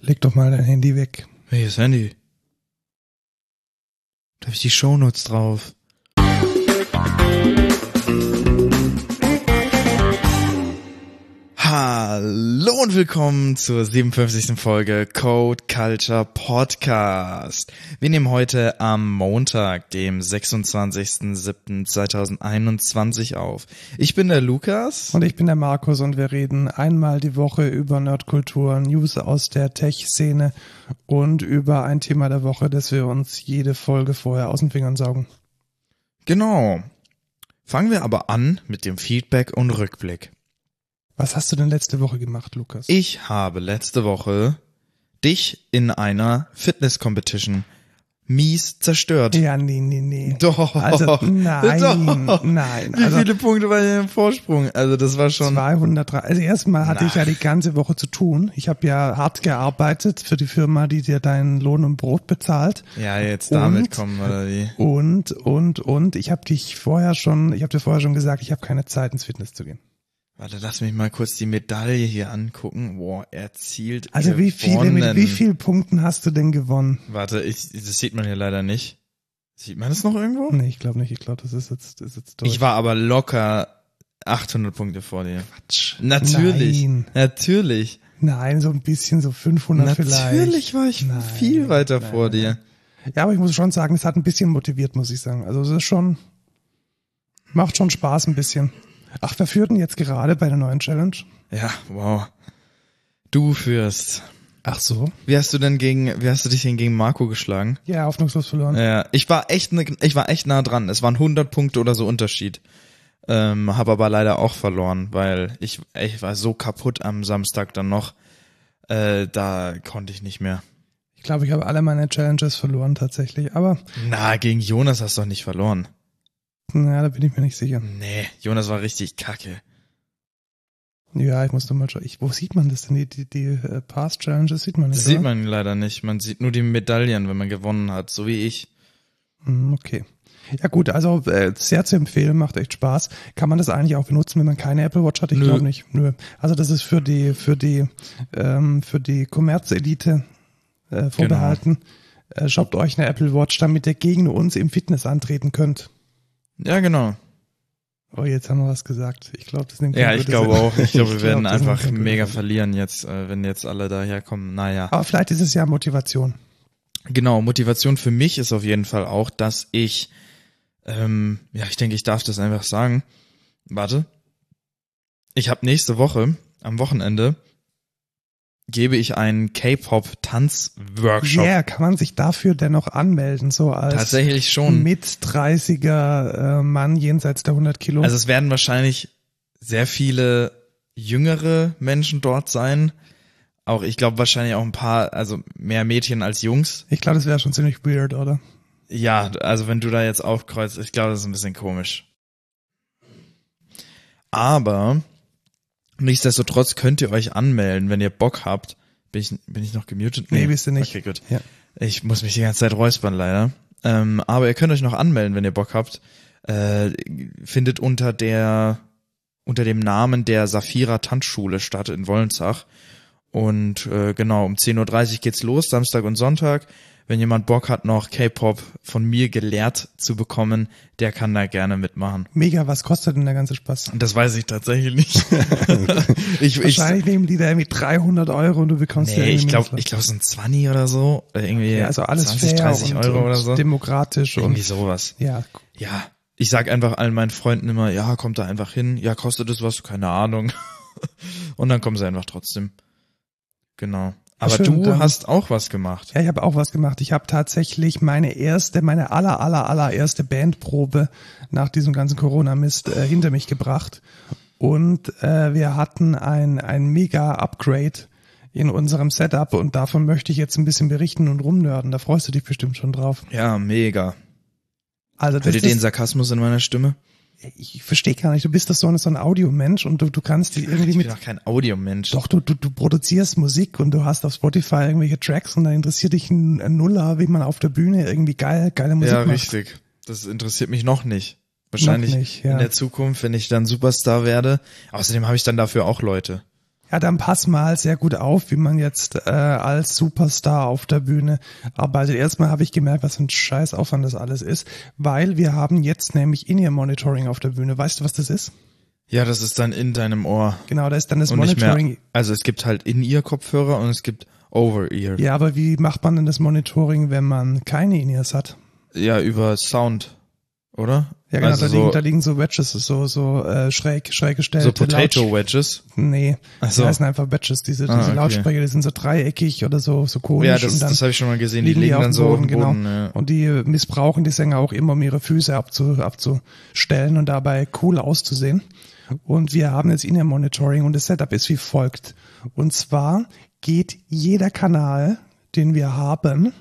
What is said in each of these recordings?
Leg doch mal dein Handy weg. Welches Handy? Da habe ich die Shownotes drauf. Hallo und willkommen zur 57. Folge Code Culture Podcast. Wir nehmen heute am Montag, dem 26.07.2021 auf. Ich bin der Lukas. Und ich bin der Markus und wir reden einmal die Woche über Nerdkultur, News aus der Tech-Szene und über ein Thema der Woche, das wir uns jede Folge vorher aus den Fingern saugen. Genau. Fangen wir aber an mit dem Feedback und Rückblick. Was hast du denn letzte Woche gemacht, Lukas? Ich habe letzte Woche dich in einer Fitness-Competition mies zerstört. Ja, nee, nee, nee. Doch. Also, nein, Doch. nein. Wie Also, viele Punkte war hier im Vorsprung? Also das war schon. 203. Also erstmal hatte ich ja die ganze Woche zu tun. Ich habe ja hart gearbeitet für die Firma, die dir deinen Lohn und Brot bezahlt. Ja, jetzt damit Und? kommen oder wie? Und, und, und, ich habe dich vorher schon, ich habe dir vorher schon gesagt, ich habe keine Zeit ins Fitness zu gehen. Warte, lass mich mal kurz die Medaille hier angucken. Boah, erzielt. Also wie viele, mit wie vielen Punkten hast du denn gewonnen? Warte, ich, das sieht man hier leider nicht. Sieht man das noch irgendwo? Nee, ich glaube nicht. Ich glaube, das ist jetzt, das ist jetzt durch. Ich war aber locker 800 Punkte vor dir. Natürlich. Nein. Natürlich. Nein, so ein bisschen, so 500 vielleicht. Natürlich war ich Nein, viel weiter nein, vor nein. dir. Ja, aber ich muss schon sagen, es hat ein bisschen motiviert, muss ich sagen. Also es ist schon, macht schon Spaß ein bisschen. Ach, wer führt denn jetzt gerade bei der neuen Challenge? Ja, wow. Du führst. Ach so. Wie hast du denn gegen, wie hast du dich denn gegen Marco geschlagen? Ja, hoffnungslos verloren. Ja, ich war echt, ne, ich war echt nah dran. Es waren 100 Punkte oder so Unterschied. Ähm, habe aber leider auch verloren, weil ich, ich war so kaputt am Samstag dann noch. Äh, da konnte ich nicht mehr. Ich glaube, ich habe alle meine Challenges verloren tatsächlich. Aber, Na, gegen Jonas hast du doch nicht verloren. Naja, da bin ich mir nicht sicher. Nee, Jonas war richtig kacke. Ja, ich muss doch mal schauen. Ich, wo sieht man das denn? Die, die, die äh, Past Challenges sieht man nicht. Das sieht oder? man leider nicht. Man sieht nur die Medaillen, wenn man gewonnen hat, so wie ich. Hm, Okay. Ja gut, also äh, sehr zu empfehlen, macht echt Spaß. Kann man das eigentlich auch benutzen, wenn man keine Apple Watch hat? Ich glaube nicht. Nö. Also das ist für die für die ähm, für die Kommerzelite äh, vorbehalten. Äh, shoppt euch eine Apple Watch, damit ihr gegen uns im Fitness antreten könnt. Ja, genau. Oh, jetzt haben wir was gesagt. Ich glaube, das nimmt Ja, ich glaube auch. Ich glaube, wir glaub, werden nimmt einfach mega verlieren jetzt, äh, wenn jetzt alle daherkommen. Naja. Aber vielleicht ist es ja Motivation. Genau, Motivation für mich ist auf jeden Fall auch, dass ich, ähm, ja, ich denke, ich darf das einfach sagen. Warte. Ich habe nächste Woche, am Wochenende, gebe ich einen K-Pop-Tanz-Workshop. Yeah, kann man sich dafür dennoch anmelden, so als Tatsächlich schon. mit 30er äh, Mann jenseits der 100 Kilo? Also es werden wahrscheinlich sehr viele jüngere Menschen dort sein. Auch, ich glaube, wahrscheinlich auch ein paar, also mehr Mädchen als Jungs. ich glaube, das wäre schon ziemlich weird, oder? Ja, also wenn du da jetzt aufkreuzt, ich glaube, das ist ein bisschen komisch. Aber nichtsdestotrotz könnt ihr euch anmelden, wenn ihr Bock habt. Bin ich, bin ich noch gemutet? Nee, bist du nicht. Okay, gut. Ja. Ich muss mich die ganze Zeit räuspern, leider. Ähm, aber ihr könnt euch noch anmelden, wenn ihr Bock habt. Äh, findet unter der, unter dem Namen der Saphira Tanzschule statt in Wollensach. Und äh, genau, um 10.30 Uhr geht's los, Samstag und Sonntag. Wenn jemand Bock hat, noch K-Pop von mir gelehrt zu bekommen, der kann da gerne mitmachen. Mega, was kostet denn der ganze Spaß? Das weiß ich tatsächlich nicht. ich, ich, Wahrscheinlich nehmen die da irgendwie 300 Euro und du bekommst ja nee, ich glaube, ich glaube, so ein 20 oder so. Oder irgendwie ja, also alles 20, fair 30 und, Euro und oder so. demokratisch Irgendwie und sowas. ja, Ja, ich sag einfach allen meinen Freunden immer, ja, kommt da einfach hin. Ja, kostet es was? Keine Ahnung. Und dann kommen sie einfach trotzdem. Genau. Aber schön, du dann- hast auch was gemacht. Ja, ich habe auch was gemacht. Ich habe tatsächlich meine erste, meine aller, aller, allererste Bandprobe nach diesem ganzen Corona-Mist äh, hinter mich gebracht. Und äh, wir hatten ein, ein mega Upgrade in unserem Setup und davon möchte ich jetzt ein bisschen berichten und rumnörden. Da freust du dich bestimmt schon drauf. Ja, mega. Also das Hört ihr den Sarkasmus in meiner Stimme? Ich verstehe gar nicht, du bist doch so, ein- so ein Audiomensch und du, du kannst die irgendwie Ich mit bin doch kein Audiomensch. Doch, du, du, du produzierst Musik und du hast auf Spotify irgendwelche Tracks und dann interessiert dich ein, ein Nuller, wie man auf der Bühne irgendwie geil, geile Musik Ja, macht. richtig. Das interessiert mich noch nicht. Wahrscheinlich nicht, ja. in der Zukunft, wenn ich dann Superstar werde. Außerdem habe ich dann dafür auch Leute. Ja, dann pass mal sehr gut auf, wie man jetzt äh, als Superstar auf der Bühne arbeitet. Erstmal habe ich gemerkt, was für ein Scheißaufwand das alles ist, weil wir haben jetzt nämlich In-Ear-Monitoring auf der Bühne. Weißt du, was das ist? Ja, das ist dann in deinem Ohr. Genau, da ist dann das Und Monitoring. mehr, also es gibt halt In-Ear-Kopfhörer und es gibt Over-Ear. Ja, aber wie macht man denn das Monitoring, wenn man keine In-Ears hat? Ja, über Sound, oder? Ja, genau, also da, so, liegen, da liegen so Wedges, so, so äh, schräg, schräg gestellte so Potato Lautsch- Wedges. Nee, Ach die so. heißen einfach Wedges. Diese, diese Ah, okay. Lautsprecher, die sind so dreieckig oder so, so konisch. Ja, das, das habe ich schon mal gesehen. Die liegen die liegen auf dann so Boden, dem Boden. genau. Ja. Und die missbrauchen die Sänger auch immer, um ihre Füße abzu, abzustellen und dabei cool auszusehen. Und wir haben jetzt In-Ear-Monitoring und das Setup ist wie folgt. Und zwar geht jeder Kanal, den wir haben,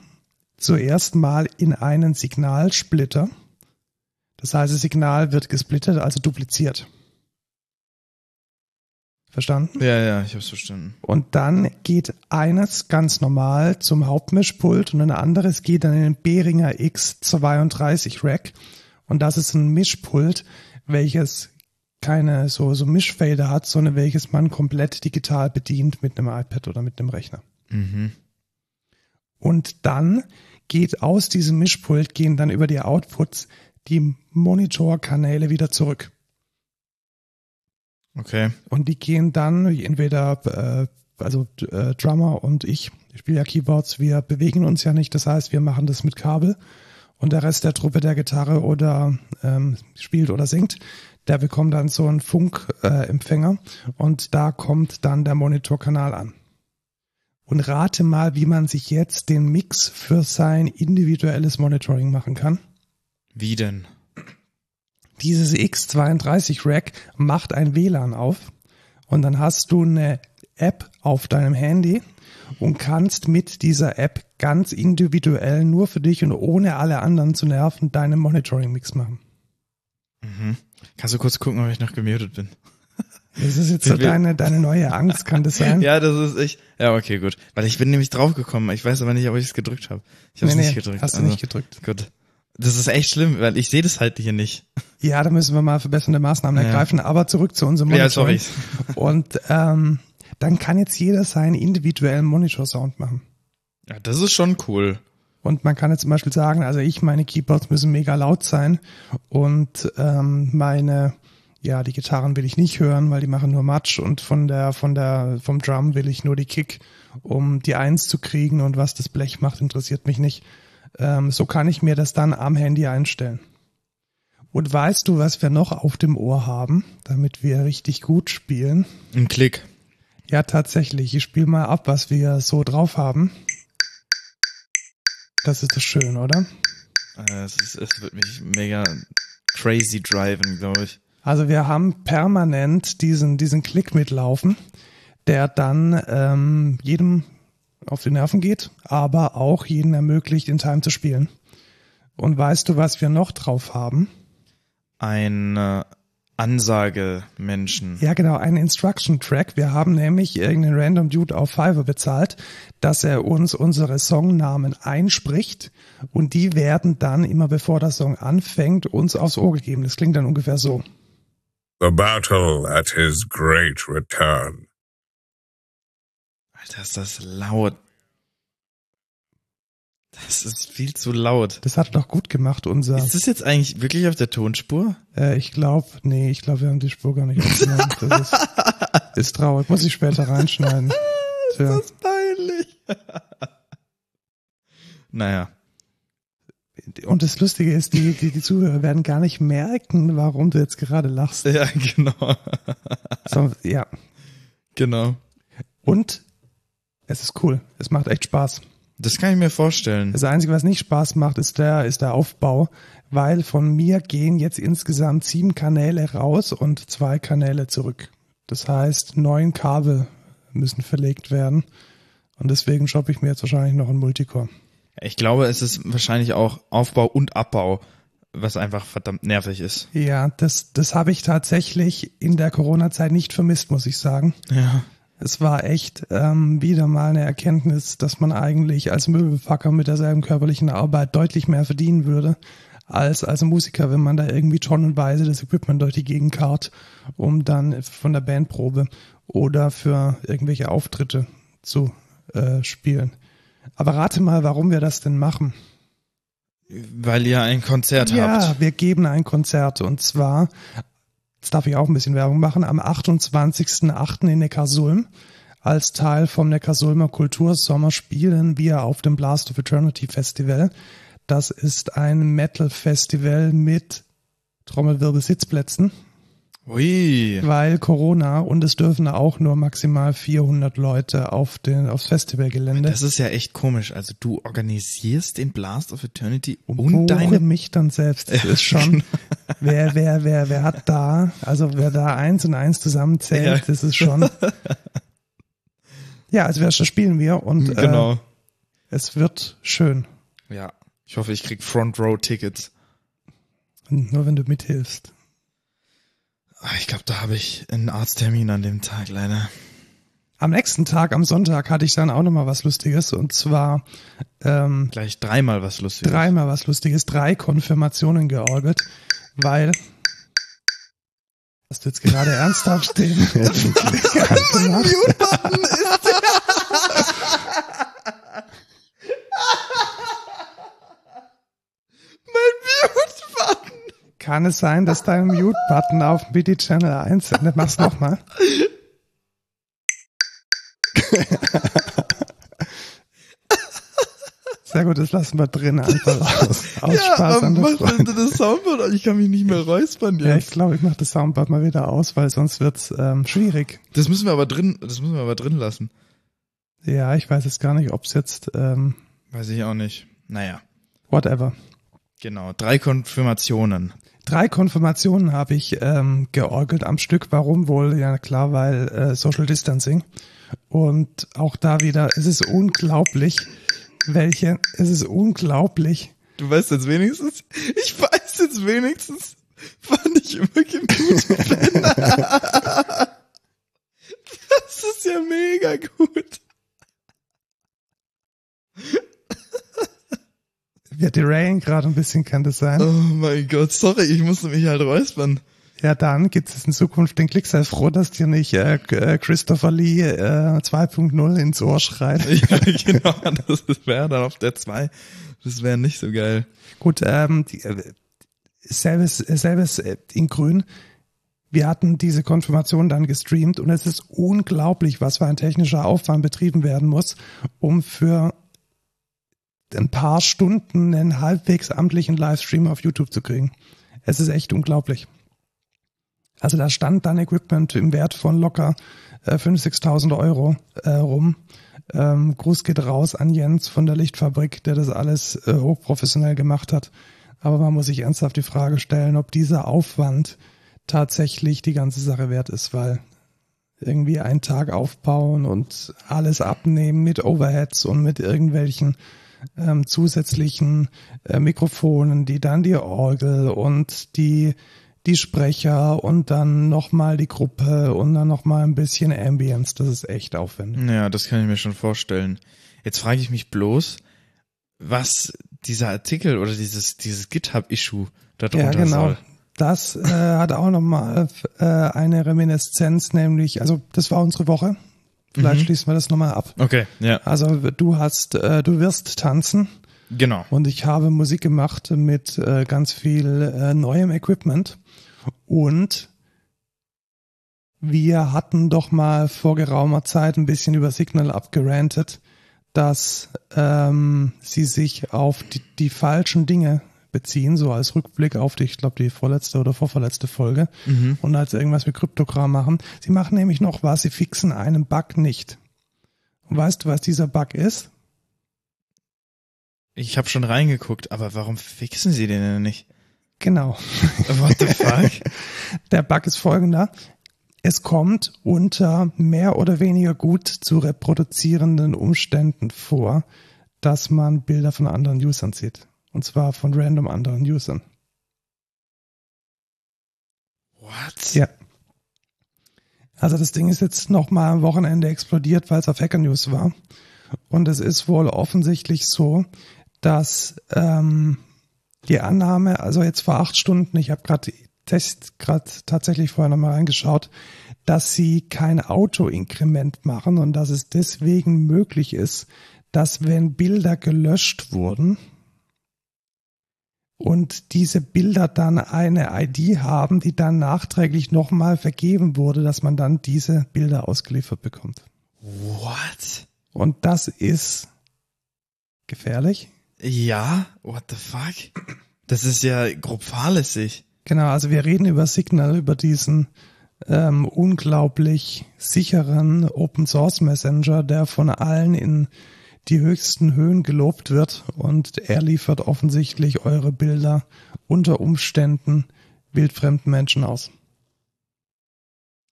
zuerst mal in einen Signalsplitter. Das heißt, das Signal wird gesplittet, also dupliziert. Verstanden? ja, ja, ich hab's verstanden. Und dann geht eines ganz normal zum Hauptmischpult und ein anderes geht dann in den Behringer X32 Rack. Und das ist ein Mischpult, welches keine so, so Mischfelder hat, sondern welches man komplett digital bedient mit einem iPad oder mit einem Rechner. Mhm. Und dann geht aus diesem Mischpult, gehen dann über die Outputs die Monitorkanäle wieder zurück. Okay. Und die gehen dann entweder, äh, also äh, Drummer und ich, ich spiele ja Keyboards, wir bewegen uns ja nicht, das heißt, wir machen das mit Kabel und der Rest der Truppe, der Gitarre oder ähm, spielt oder singt, der bekommt dann so einen Funkempfänger äh, und da kommt dann der Monitorkanal an. Und rate mal, wie man sich jetzt den Mix für sein individuelles Monitoring machen kann. Wie denn? Dieses X32 Rack macht ein WLAN auf und dann hast du eine App auf deinem Handy und kannst mit dieser App ganz individuell nur für dich und ohne alle anderen zu nerven deinen Monitoring-Mix machen. Mhm. Kannst du kurz gucken, ob ich noch gemutet bin? Das ist jetzt so deine, deine neue Angst, kann das sein? Ja, das ist ich. Ja, okay, gut. Weil ich bin nämlich draufgekommen. Ich weiß aber nicht, ob ich es gedrückt habe. Ich habe es nee, nicht nee, gedrückt. hast du also, nicht gedrückt. Gut. Das ist echt schlimm, weil ich sehe das halt hier nicht. Ja, da müssen wir mal verbessernde Maßnahmen Ja. ergreifen, aber zurück zu unserem Ja, Monitoring. sorry. Und ähm, dann kann jetzt jeder seinen individuellen Monitor-Sound machen. Ja, das ist schon cool. Und man kann jetzt zum Beispiel sagen, also ich, meine Keyboards müssen mega laut sein und ähm, meine, ja, die Gitarren will ich nicht hören, weil die machen nur Matsch und von der, von der, vom Drum will ich nur die Kick, um die Eins zu kriegen und was das Blech macht, interessiert mich nicht. Ähm, so kann ich mir das dann am Handy einstellen. Und weißt du, was wir noch auf dem Ohr haben, damit wir richtig gut spielen? Ein Klick. Ja, tatsächlich. Ich spiele mal ab, was wir so drauf haben. Das ist das schön, oder? Äh, Es, ist, es wird mich mega crazy driven, glaube ich. Also wir haben permanent diesen, diesen Klick mitlaufen, der dann ähm, jedem auf die Nerven geht, aber auch jeden ermöglicht, in Time zu spielen. Und weißt du, was wir noch drauf haben? Ein äh, Ansage-Menschen. Ja, genau, einen Instruction Track. Wir haben nämlich irgendeinen Random Dude auf Fiverr bezahlt, dass er uns unsere Songnamen einspricht und die werden dann immer bevor der Song anfängt uns aufs Ohr gegeben. Das klingt dann ungefähr so. The battle at his great return. Alter, ist das laut. Das ist viel zu laut. Das hat doch gut gemacht, unser. Ist das jetzt eigentlich wirklich auf der Tonspur? Äh, ich glaube, nee, ich glaube, wir haben die Spur gar nicht aufgenommen. Das ist, ist traurig. Muss ich später reinschneiden. Tja. Das ist peinlich. naja. Und das Lustige ist, die, die, die Zuhörer werden gar nicht merken, warum du jetzt gerade lachst. Ja, genau. So, ja. genau. Und es ist cool. Es macht echt Spaß. Das kann ich mir vorstellen. Das Einzige, was nicht Spaß macht, ist der, ist der Aufbau, weil von mir gehen jetzt insgesamt sieben Kanäle raus und zwei Kanäle zurück. Das heißt, neun Kabel müssen verlegt werden. Und deswegen shoppe ich mir jetzt wahrscheinlich noch einen Multicore. Ich glaube, es ist wahrscheinlich auch Aufbau und Abbau, was einfach verdammt nervig ist. Ja, das, das habe ich tatsächlich in der Corona-Zeit nicht vermisst, muss ich sagen. Ja. Es war echt ähm, wieder mal eine Erkenntnis, dass man eigentlich als Möbelpacker mit derselben körperlichen Arbeit deutlich mehr verdienen würde. als, als Musiker, wenn man da irgendwie tonnenweise das Equipment durch die Gegend kart, um dann von der Bandprobe oder für irgendwelche Auftritte zu äh, spielen. Aber rate mal, warum wir das denn machen. Weil ihr ein Konzert ja, habt. wir geben ein Konzert und zwar, jetzt darf ich auch ein bisschen Werbung machen, am 28.08. in Neckarsulm. Als Teil vom Neckarsulmer Kultursommer spielen wir auf dem Blast of Eternity Festival. Das ist ein Metal-Festival mit Trommelwirbel Sitzplätzen, Ui. weil Corona und es dürfen auch nur maximal 400 Leute auf den, aufs Festivalgelände. Das ist ja echt komisch. Also du organisierst den Blast of Eternity und, Und deine mich dann selbst. Das ist schon, wer, wer, wer, wer hat da, also wer da eins und eins zusammenzählt, Ja. das ist schon. Ja, also wir spielen wir und genau. äh, es wird schön. Ja. Ich hoffe, ich krieg Front Row Tickets. Nur wenn du mithilfst. Ah, Ich glaube, da habe ich einen Arzttermin an dem Tag leider. Am nächsten Tag, am Sonntag, hatte ich dann auch nochmal was Lustiges und zwar ähm, Gleich dreimal was Lustiges. dreimal was Lustiges, drei Konfirmationen georgelt, weil hast du jetzt gerade ernsthaft stehen? Kann es sein, dass dein Mute-Button auf MIDI Channel 1 sendet? Mach's nochmal. Sehr gut, das lassen wir drin einfach aus. Aus Spaß an der Freude. das Soundboard? Ich kann mich nicht mehr räuspern Ja, ich glaube, ich mache das Soundboard mal wieder aus, weil sonst wird's ähm, schwierig. Das müssen wir aber drin, das müssen wir aber drin lassen. Ja, ich weiß jetzt gar nicht, ob's jetzt ähm, Weiß ich auch nicht. Naja, whatever. genau. Drei Konfirmationen. Drei Konfirmationen habe ich ähm, georgelt am Stück. Warum wohl? Ja klar, weil äh, Social Distancing. Und auch da wieder, es ist unglaublich, welche, es ist unglaublich. Du weißt jetzt wenigstens, ich weiß jetzt wenigstens, wann ich immer gemutet bin. das ist ja mega gut. Wir derailen gerade ein bisschen, kann das sein? Oh mein Gott, sorry, ich musste mich halt räuspern. Ja, dann gibt es in Zukunft den Klick. Sei froh, dass dir nicht äh, äh, Christopher Lee äh, 2.0 ins Ohr schreit. Ja, genau, das wäre dann auf der 2. Das wäre nicht so geil. Gut, ähm, die, äh, selbes, selbes äh, in Grün. Wir hatten diese Konfirmation dann gestreamt und es ist unglaublich, was für ein technischer Aufwand betrieben werden muss, um für ein paar Stunden einen halbwegs amtlichen Livestream auf YouTube zu kriegen. Es ist echt unglaublich. Also da stand dann Equipment im Wert von locker äh, 5.000, 6.000 Euro äh, rum. Ähm, Gruß geht raus an Jens von der Lichtfabrik, der das alles äh, hochprofessionell gemacht hat. Aber man muss sich ernsthaft die Frage stellen, ob dieser Aufwand tatsächlich die ganze Sache wert ist, weil irgendwie einen Tag aufbauen und alles abnehmen mit Overheads und mit irgendwelchen ähm, zusätzlichen äh, Mikrofonen, die dann die Orgel und die die Sprecher und dann nochmal die Gruppe und dann nochmal ein bisschen Ambience. Das ist echt aufwendig. Ja, das kann ich mir schon vorstellen. Jetzt frage ich mich bloß, was dieser Artikel oder dieses, dieses GitHub-Issue da Ja, genau. soll. Das äh, hat auch nochmal äh, eine Reminiszenz, nämlich, also das war unsere Woche. Vielleicht Mhm. schließen wir das nochmal ab. Okay, ja, Also du hast, äh, du wirst tanzen genau. und ich habe Musik gemacht mit äh, ganz viel äh, neuem Equipment und wir hatten doch mal vor geraumer Zeit ein bisschen über Signal abgerantet, dass ähm, sie sich auf die, die falschen Dinge beziehen, so als Rückblick auf die, ich glaube, die vorletzte oder vorverletzte Folge Mhm. und als irgendwas mit Kryptogramm machen. Sie machen nämlich noch was, sie fixen einen Bug nicht. Und weißt du, was dieser Bug ist? Ich habe schon reingeguckt, aber warum fixen sie den denn nicht? Genau. What the fuck? Der Bug ist folgender. Es kommt unter mehr oder weniger gut zu reproduzierenden Umständen vor, dass man Bilder von anderen Usern sieht. Und zwar von random anderen Usern. What? Ja. Also das Ding ist jetzt nochmal am Wochenende explodiert, weil es auf Hacker News war. Und es ist wohl offensichtlich so, dass ähm, Die Annahme, also jetzt vor acht Stunden, ich habe gerade gerade tatsächlich vorher nochmal reingeschaut, dass sie kein Auto-Inkrement machen und dass es deswegen möglich ist, dass wenn Bilder gelöscht wurden und diese Bilder dann eine ID haben, die dann nachträglich nochmal vergeben wurde, dass man dann diese Bilder ausgeliefert bekommt. What? Und das ist gefährlich. Ja, what the fuck? Das ist ja grob fahrlässig. Genau, also wir reden über Signal, über diesen ähm, unglaublich sicheren Open Source Messenger, der von allen in die höchsten Höhen gelobt wird und er liefert offensichtlich eure Bilder unter Umständen wildfremden Menschen aus.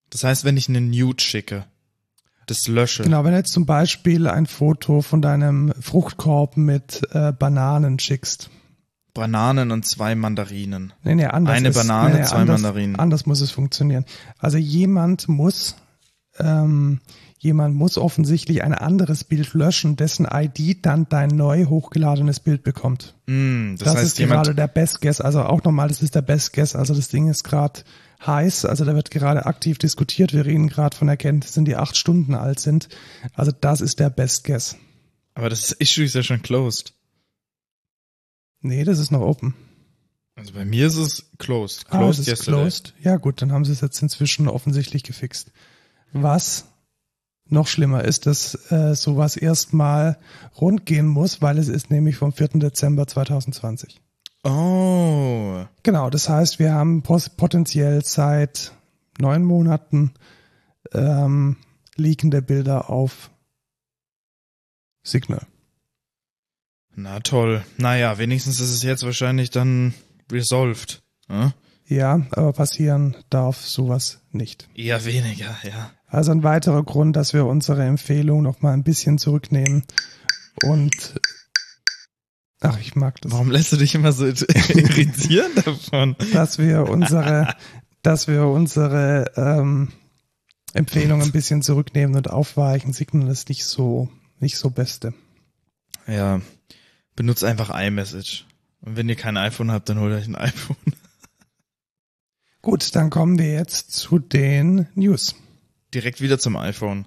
Das heißt, wenn ich eine Nude schicke, das lösche. Genau, wenn du jetzt zum Beispiel ein Foto von deinem Fruchtkorb mit äh, Bananen schickst. Bananen und zwei Mandarinen. Nee, nee, anders Eine ist, Banane, nee, zwei anders, Mandarinen. Anders muss es funktionieren. Also jemand muss, ähm, jemand muss offensichtlich ein anderes Bild löschen, dessen ID dann dein neu hochgeladenes Bild bekommt. Mm, das, Das, heißt, ist gerade der Best Guess. Also auch nochmal, das ist der Best Guess. Also das Ding ist gerade heiß. Also da wird gerade aktiv diskutiert. Wir reden gerade von Erkenntnissen, die acht Stunden alt sind. Also das ist der Best Guess. aber das Issue ist ja schon closed. Nee, das ist noch open. Also bei mir ist es closed. Ah, Closed es ist yesterday. closed. Ja gut, dann haben sie es jetzt inzwischen offensichtlich gefixt. Was noch schlimmer ist, dass äh, sowas erstmal rund gehen muss, weil es ist nämlich vom 4. Dezember 2020. Oh. Genau, das heißt, wir haben potenziell seit neun Monaten ähm, liegende Bilder auf Signal. Na toll. Naja, wenigstens ist es jetzt wahrscheinlich dann resolved. Ja? Ja, aber passieren darf sowas nicht. Eher weniger, ja. Also ein weiterer Grund, dass wir unsere Empfehlung noch mal ein bisschen zurücknehmen und ach, ich mag das, Warum lässt du dich immer so irritieren davon? dass wir unsere, dass wir unsere ähm, Empfehlung ein bisschen zurücknehmen und aufweichen. Signal ist nicht so nicht so beste. Ja, benutzt einfach iMessage. Und wenn ihr kein iPhone habt, dann holt euch ein iPhone. Gut, dann kommen wir jetzt zu den News. Direkt wieder zum iPhone.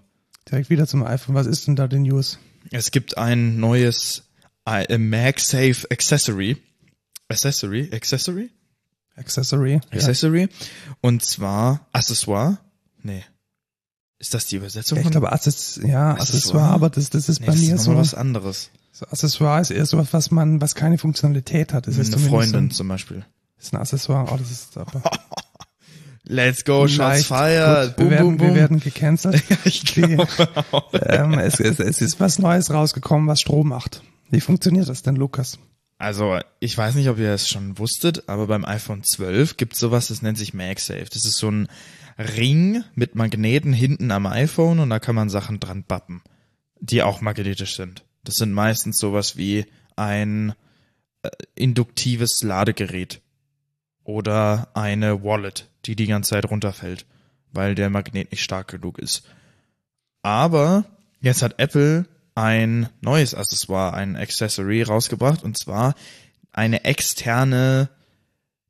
Direkt wieder zum iPhone. Was ist denn da die News? Es gibt ein neues i- äh, MagSafe Accessory. Accessory? Accessory? Accessory. Ja. Accessory. Und zwar Accessoire. Nee. Ist das die Übersetzung Ja, ich glaube, Access, ja, Accessoire? Accessoire, aber das, das ist nee, bei das mir ist so. was anderes. so. Accessoire ist eher sowas, was man, was keine Funktionalität hat. Das Eine ist zumindest Freundin So, zum Beispiel. ist ein Accessoire. Oh, das ist aber Let's go, Shots fired. Wir, werden, wir werden gecancelt. ich Die, glaube auch. ähm, es, es, es ist was Neues rausgekommen, was Strom macht. Wie funktioniert das denn, Lukas? Also, ich weiß nicht, ob ihr es schon wusstet, aber beim iPhone 12 gibt es sowas, das nennt sich MagSafe. Das ist so ein Ring mit Magneten hinten am iPhone und da kann man Sachen dran bappen, die auch magnetisch sind. Das sind meistens sowas wie ein äh, induktives Ladegerät oder eine Wallet, die die ganze Zeit runterfällt, weil der Magnet nicht stark genug ist. Aber jetzt hat Apple ein neues Accessoire, ein Accessory rausgebracht und zwar eine externe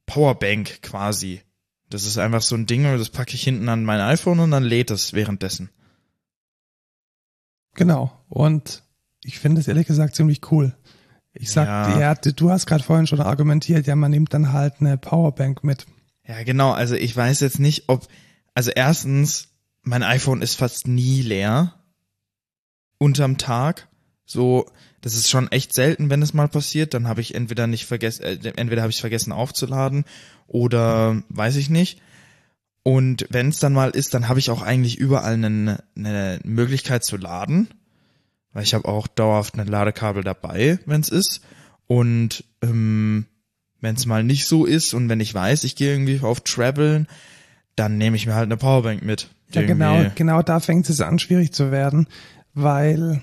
Powerbank quasi. Das ist einfach so ein Ding, das packe ich hinten an mein iPhone und dann lädt es währenddessen. Genau. Und ich finde es ehrlich gesagt ziemlich cool. Ich sag, Ja. ja, du hast gerade vorhin schon argumentiert, ja, man nimmt dann halt eine Powerbank mit. Ja, genau. Also ich weiß jetzt nicht, ob, also erstens, mein iPhone ist fast nie leer unterm Tag. So, das ist schon echt selten, wenn es mal passiert. Dann habe ich entweder nicht vergessen, äh, entweder habe ich vergessen aufzuladen oder weiß ich nicht. Und wenn es dann mal ist, dann habe ich auch eigentlich überall eine, eine Möglichkeit zu laden, weil ich habe auch dauerhaft ein Ladekabel dabei, wenn es ist. Und ähm, wenn es mal nicht so ist und wenn ich weiß, ich gehe irgendwie auf Traveln, dann nehme ich mir halt eine Powerbank mit. Ja, genau, genau da fängt es an, schwierig zu werden, weil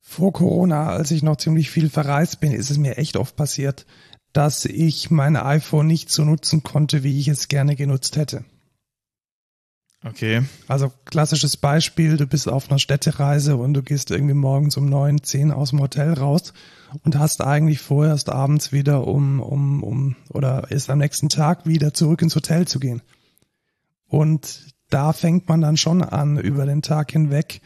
vor Corona, als ich noch ziemlich viel verreist bin, ist es mir echt oft passiert, dass ich mein iPhone nicht so nutzen konnte, wie ich es gerne genutzt hätte. Okay. Also klassisches Beispiel, du bist auf einer Städtereise und du gehst irgendwie morgens um neun, zehn aus dem Hotel raus und hast eigentlich vorher erst abends wieder um, um, um, oder ist am nächsten Tag wieder zurück ins Hotel zu gehen. Und da fängt man dann schon an, über den Tag hinweg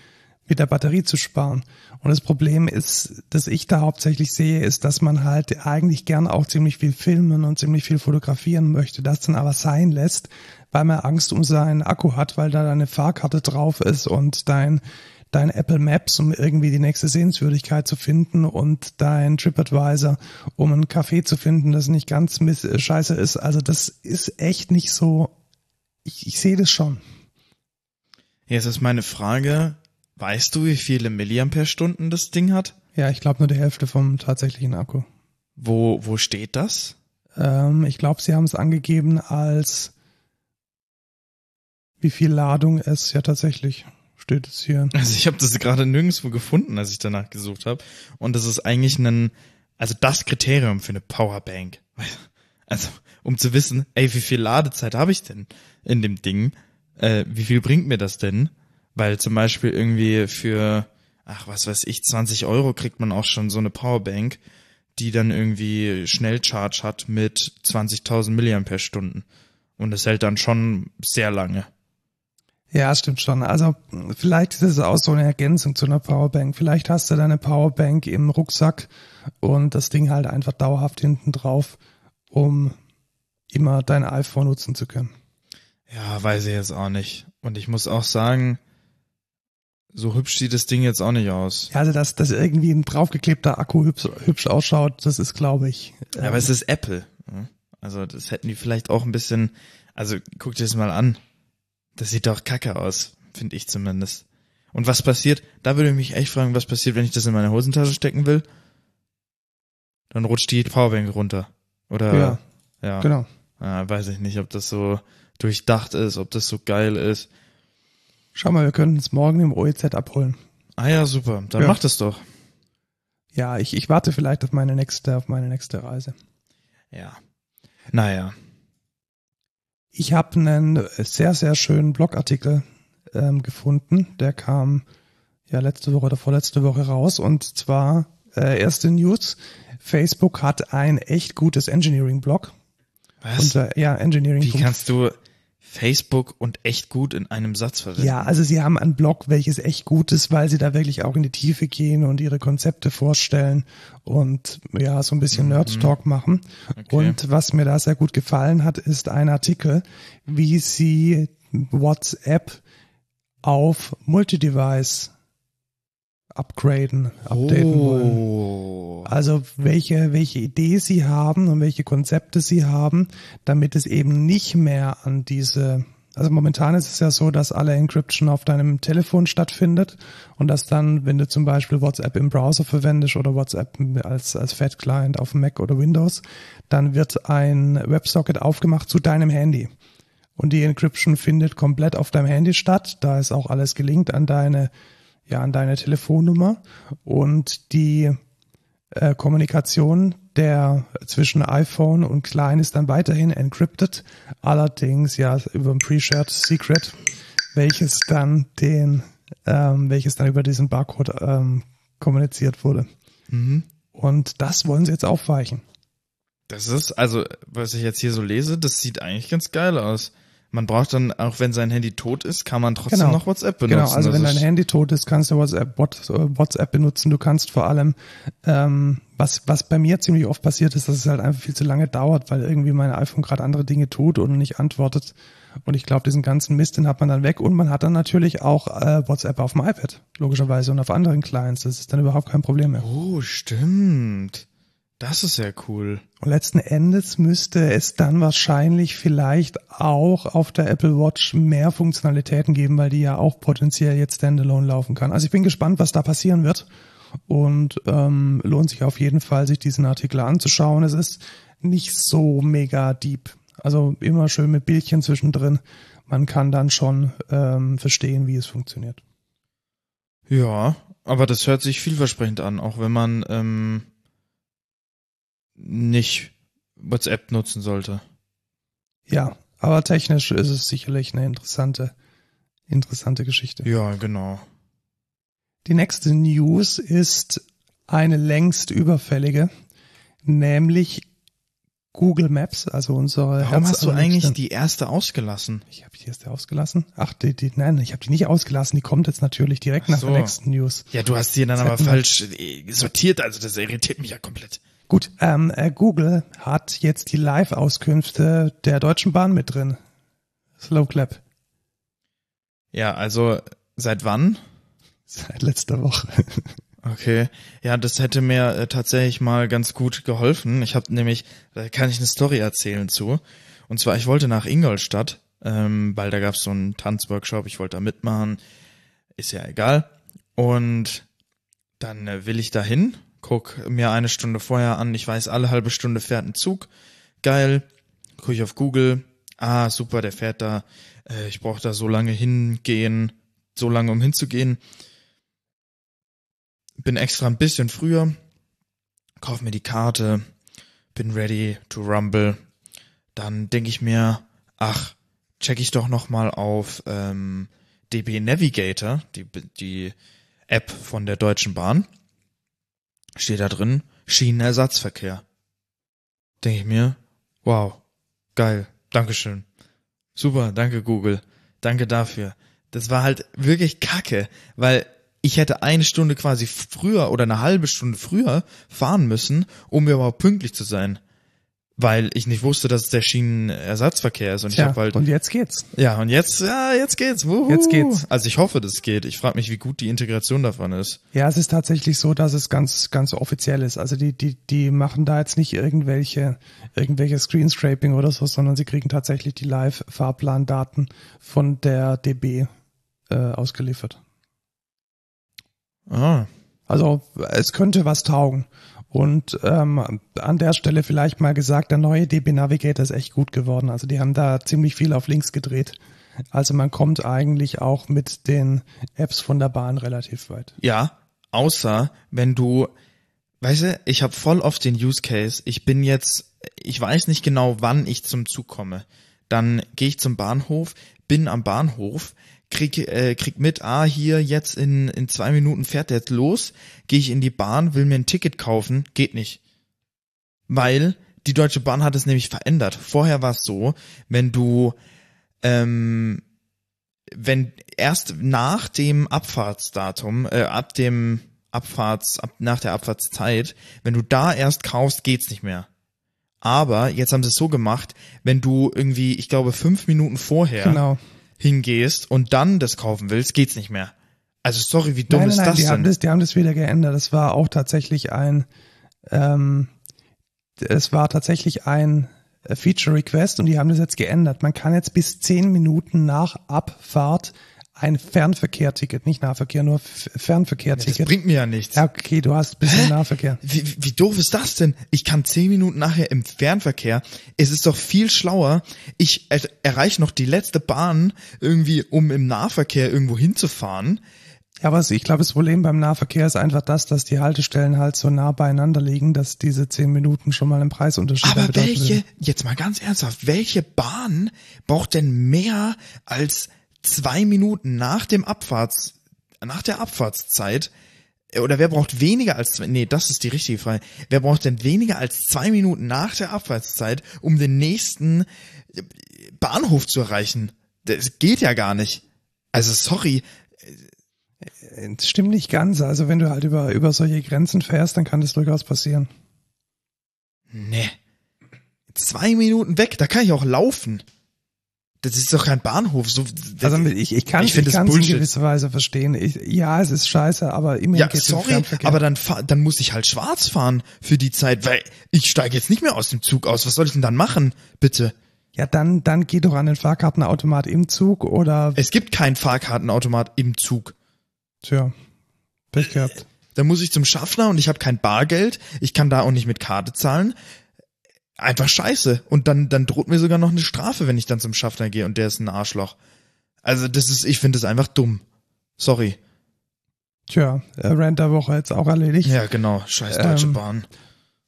mit der Batterie zu sparen. Und das Problem ist, dass ich da hauptsächlich sehe, ist, dass man halt eigentlich gern auch ziemlich viel filmen und ziemlich viel fotografieren möchte, das dann aber sein lässt, weil man Angst um seinen Akku hat, weil da deine Fahrkarte drauf ist und dein dein Apple Maps, um irgendwie die nächste Sehenswürdigkeit zu finden und dein TripAdvisor, um einen Café zu finden, das nicht ganz miss scheiße ist. Also das ist echt nicht so. Ich, ich sehe das schon. Jetzt ist meine Frage, weißt du, wie viele Milliampere-Stunden das Ding hat? Ja, ich glaube nur die Hälfte vom tatsächlichen Akku. Wo, wo steht das? Ähm, ich glaube, sie haben es angegeben als wie viel Ladung es ja tatsächlich steht es hier. Also ich habe das gerade nirgendwo gefunden, als ich danach gesucht habe. Und das ist eigentlich ein, also das Kriterium für eine Powerbank. Also, um zu wissen, ey, wie viel Ladezeit habe ich denn in dem Ding? Äh, wie viel bringt mir das denn? Weil zum Beispiel irgendwie für, ach, was weiß ich, 20 Euro kriegt man auch schon so eine Powerbank, die dann irgendwie Schnellcharge hat mit 20.000 Milliampere-Stunden. Und das hält dann schon sehr lange. Ja, stimmt schon. Also vielleicht ist es auch so eine Ergänzung zu einer Powerbank. Vielleicht hast du deine Powerbank im Rucksack und das Ding halt einfach dauerhaft hinten drauf, um immer dein iPhone nutzen zu können. Ja, weiß ich jetzt auch nicht. Und ich muss auch sagen, so hübsch sieht das Ding jetzt auch nicht aus. Ja, also dass, dass irgendwie ein draufgeklebter Akku hübsch, hübsch ausschaut, das ist, glaube ich. Ja, aber es ist Apple. Also das hätten die vielleicht auch ein bisschen, also guck dir das mal an. Das sieht doch kacke aus, finde ich zumindest. Und was passiert? Da würde ich mich echt fragen, was passiert, wenn ich das in meine Hosentasche stecken will? Dann rutscht die Powerbank runter. Oder? Ja, ja. genau. Ja, weiß ich nicht, ob das so durchdacht ist, ob das so geil ist. Schau mal, wir können es morgen im OEZ abholen. Ah ja, super. Dann Ja. mach das doch. Ja, ich, ich warte vielleicht auf meine nächste, auf meine nächste Reise. Ja. Naja. Ich habe einen sehr, sehr schönen Blogartikel ähm, gefunden. Der kam ja letzte Woche oder vorletzte Woche raus. Und zwar äh, erste News. Facebook hat ein echt gutes Engineering-Blog. Was? Unter, ja, Engineering. Wie kannst du Facebook und echt gut in einem Satz verwenden? Ja, also sie haben ein Blog, welches echt gut ist, weil sie da wirklich auch in die Tiefe gehen und ihre Konzepte vorstellen und ja, so ein bisschen Nerd Talk machen. Okay. Und was mir da sehr gut gefallen hat, ist ein Artikel, wie sie WhatsApp auf Multidevice upgraden, updaten wollen. oh. Also welche, welche Idee sie haben und welche Konzepte sie haben, damit es eben nicht mehr an diese, also momentan ist es ja so, dass alle Encryption auf deinem Telefon stattfindet und dass dann, wenn du zum Beispiel WhatsApp im Browser verwendest oder WhatsApp als, als Fat-Client auf Mac oder Windows, dann wird ein WebSocket aufgemacht zu deinem Handy. Und die Encryption findet komplett auf deinem Handy statt. Da ist auch alles gelinkt an deine, ja, an deine Telefonnummer. Und die äh, Kommunikation der zwischen iPhone und Client ist dann weiterhin encrypted, allerdings ja über ein Pre-Shared Secret, welches dann den, ähm, welches dann über diesen Barcode ähm, kommuniziert wurde. Mhm. Und das wollen sie jetzt aufweichen. Das ist, also, was ich jetzt hier so lese, das sieht eigentlich ganz geil aus. Man braucht dann, auch wenn sein Handy tot ist, kann man trotzdem Genau. noch WhatsApp benutzen. Genau, also wenn dein Handy tot ist, kannst du WhatsApp, What- WhatsApp benutzen. Du kannst vor allem, ähm, was, was bei mir ziemlich oft passiert ist, dass es halt einfach viel zu lange dauert, weil irgendwie mein iPhone gerade andere Dinge tut und nicht antwortet. Und ich glaube, diesen ganzen Mist, den hat man dann weg und man hat dann natürlich auch äh, WhatsApp auf dem iPad, logischerweise, und auf anderen Clients. Das ist dann überhaupt kein Problem mehr. Oh, stimmt. Das ist ja cool. Und letzten Endes müsste es dann wahrscheinlich vielleicht auch auf der Apple Watch mehr Funktionalitäten geben, weil die ja auch potenziell jetzt standalone laufen kann. Also ich bin gespannt, was da passieren wird. Und ähm, lohnt sich auf jeden Fall, sich diesen Artikel anzuschauen. Es ist nicht so mega deep. Also immer schön mit Bildchen zwischendrin. Man kann dann schon ähm, verstehen, wie es funktioniert. Ja, aber das hört sich vielversprechend an, auch wenn man ähm, nicht WhatsApp nutzen sollte. Ja, aber technisch ist es sicherlich eine interessante Interessante Geschichte. Ja, genau. Die nächste News ist eine längst überfällige, nämlich Google Maps, also unsere Warum hast du eigentlich die erste ausgelassen? Ich habe die erste ausgelassen. Ach, die, die, nein, ich habe die nicht ausgelassen. Die kommt jetzt natürlich direkt Ach nach so. der nächsten News. Ja, du hast sie dann Das aber falsch äh, sortiert, also das irritiert mich ja komplett. Gut, ähm, äh, Google hat jetzt die Live-Auskünfte der Deutschen Bahn mit drin. Slow Clap. Ja, also seit wann? Seit letzter Woche. Okay, ja, das hätte mir äh, tatsächlich mal ganz gut geholfen. Ich habe nämlich, da kann ich eine Story erzählen zu. Und zwar, ich wollte nach Ingolstadt, ähm, weil da gab's so einen Tanzworkshop, ich wollte da mitmachen, ist ja egal. Und dann äh, will ich da hin, guck mir eine Stunde vorher an, ich weiß, alle halbe Stunde fährt ein Zug, geil, guck ich auf Google, ah, super, der fährt da, äh, ich brauche da so lange hingehen, so lange um hinzugehen. Bin extra ein bisschen früher, kauf mir die Karte, bin ready to rumble. Dann denke ich mir, ach, check ich doch noch mal auf ähm, DB Navigator, die, die App von der Deutschen Bahn. Steht da drin, Schienenersatzverkehr. Denke ich mir, wow, geil, Dankeschön. Super, danke Google, danke dafür. Das war halt wirklich kacke, weil ich hätte eine Stunde quasi früher oder eine halbe Stunde früher fahren müssen, um überhaupt pünktlich zu sein. Weil ich nicht wusste, dass es der Schienenersatzverkehr ist. Und ich Tja, habe halt. und jetzt geht's. ja, und jetzt, ja, jetzt geht's. Wuhu. Jetzt geht's. Also ich hoffe, das geht. Ich frage mich, wie gut die Integration davon ist. Ja, es ist tatsächlich so, dass es ganz, ganz offiziell ist. Also die, die, die machen da jetzt nicht irgendwelche, irgendwelche Screenscraping oder so, sondern sie kriegen tatsächlich die Live-Fahrplandaten von der DB äh, ausgeliefert. Ah, Also es könnte was taugen. Und ähm, an der Stelle vielleicht mal gesagt, der neue DB Navigator ist echt gut geworden. Also die haben da ziemlich viel auf links gedreht. Also man kommt eigentlich auch mit den Apps von der Bahn relativ weit. Ja, außer wenn du, weißt du, ich habe voll oft den Use Case, ich bin jetzt, ich weiß nicht genau, wann ich zum Zug komme. Dann gehe ich zum Bahnhof, bin am Bahnhof, krieg, äh, krieg mit, ah, hier jetzt in, in zwei Minuten fährt der jetzt los, gehe ich in die Bahn, will mir ein Ticket kaufen, geht nicht. Weil die Deutsche Bahn hat es nämlich verändert. Vorher war es so, wenn du ähm, wenn erst nach dem Abfahrtsdatum, äh, ab dem Abfahrts, ab, nach der Abfahrtszeit, wenn du da erst kaufst, geht's nicht mehr. Aber jetzt haben sie es so gemacht, wenn du irgendwie, ich glaube, fünf Minuten vorher Genau. Hingehst und dann das kaufen willst, geht's nicht mehr. Also sorry, wie dumm nein, ist nein, nein, das die haben denn? das, die haben das wieder geändert. Das war auch tatsächlich ein, ähm, es war tatsächlich ein äh, Feature Request und die haben das jetzt geändert. Man kann jetzt bis zehn Minuten nach Abfahrt ein Fernverkehrticket, nicht Nahverkehr, nur F- das Fernverkehrticket. bringt mir ja nichts. Ja, okay, du hast ein bisschen Nahverkehr. Wie, wie, doof ist das denn? Ich kann zehn Minuten nachher im Fernverkehr. Es ist doch viel schlauer. Ich er, erreiche noch die letzte Bahn irgendwie, um im Nahverkehr irgendwo hinzufahren. Ja, aber ich glaube, das Problem beim Nahverkehr ist einfach das, dass die Haltestellen halt so nah beieinander liegen, dass diese zehn Minuten schon mal einen Preisunterschied Aber bedeuten welche, würden. jetzt mal ganz ernsthaft, welche Bahn braucht denn mehr als zwei Minuten nach dem Abfahrts, nach der Abfahrtszeit? Oder wer braucht weniger als, zwei- nee, das ist die richtige Frage. Wer braucht denn weniger als zwei Minuten nach der Abfahrtszeit, um den nächsten äh, Bahnhof zu erreichen? Das geht ja gar nicht. Also sorry, Das stimmt nicht ganz. Also wenn du halt über, über solche Grenzen fährst, dann kann das durchaus passieren. nee. Zwei Minuten weg, da kann ich auch laufen. Das ist doch kein Bahnhof. So, Also ich, ich kann Ich ich find das in gewisser Weise verstehen. Ich, ja, es ist scheiße, aber immerhin Ja, geht's sorry, aber dann, dann muss ich halt schwarz fahren für die Zeit, weil ich steige jetzt nicht mehr aus dem Zug aus. Was soll ich denn dann machen? Bitte. ja, dann, dann geh doch an den Fahrkartenautomat im Zug oder, Es gibt keinen Fahrkartenautomat im Zug. tja, Pech gehabt. Da muss ich zum Schaffner und ich habe kein Bargeld. Ich kann da auch nicht mit Karte zahlen. Einfach scheiße. Und dann, dann droht mir sogar noch eine Strafe, wenn ich dann zum Schaffner gehe und der ist ein Arschloch. Also das ist, ich finde das einfach dumm. Sorry. Tja, äh, Rant der Woche jetzt auch erledigt. Ja, genau. Scheiß Deutsche Ähm, Bahn.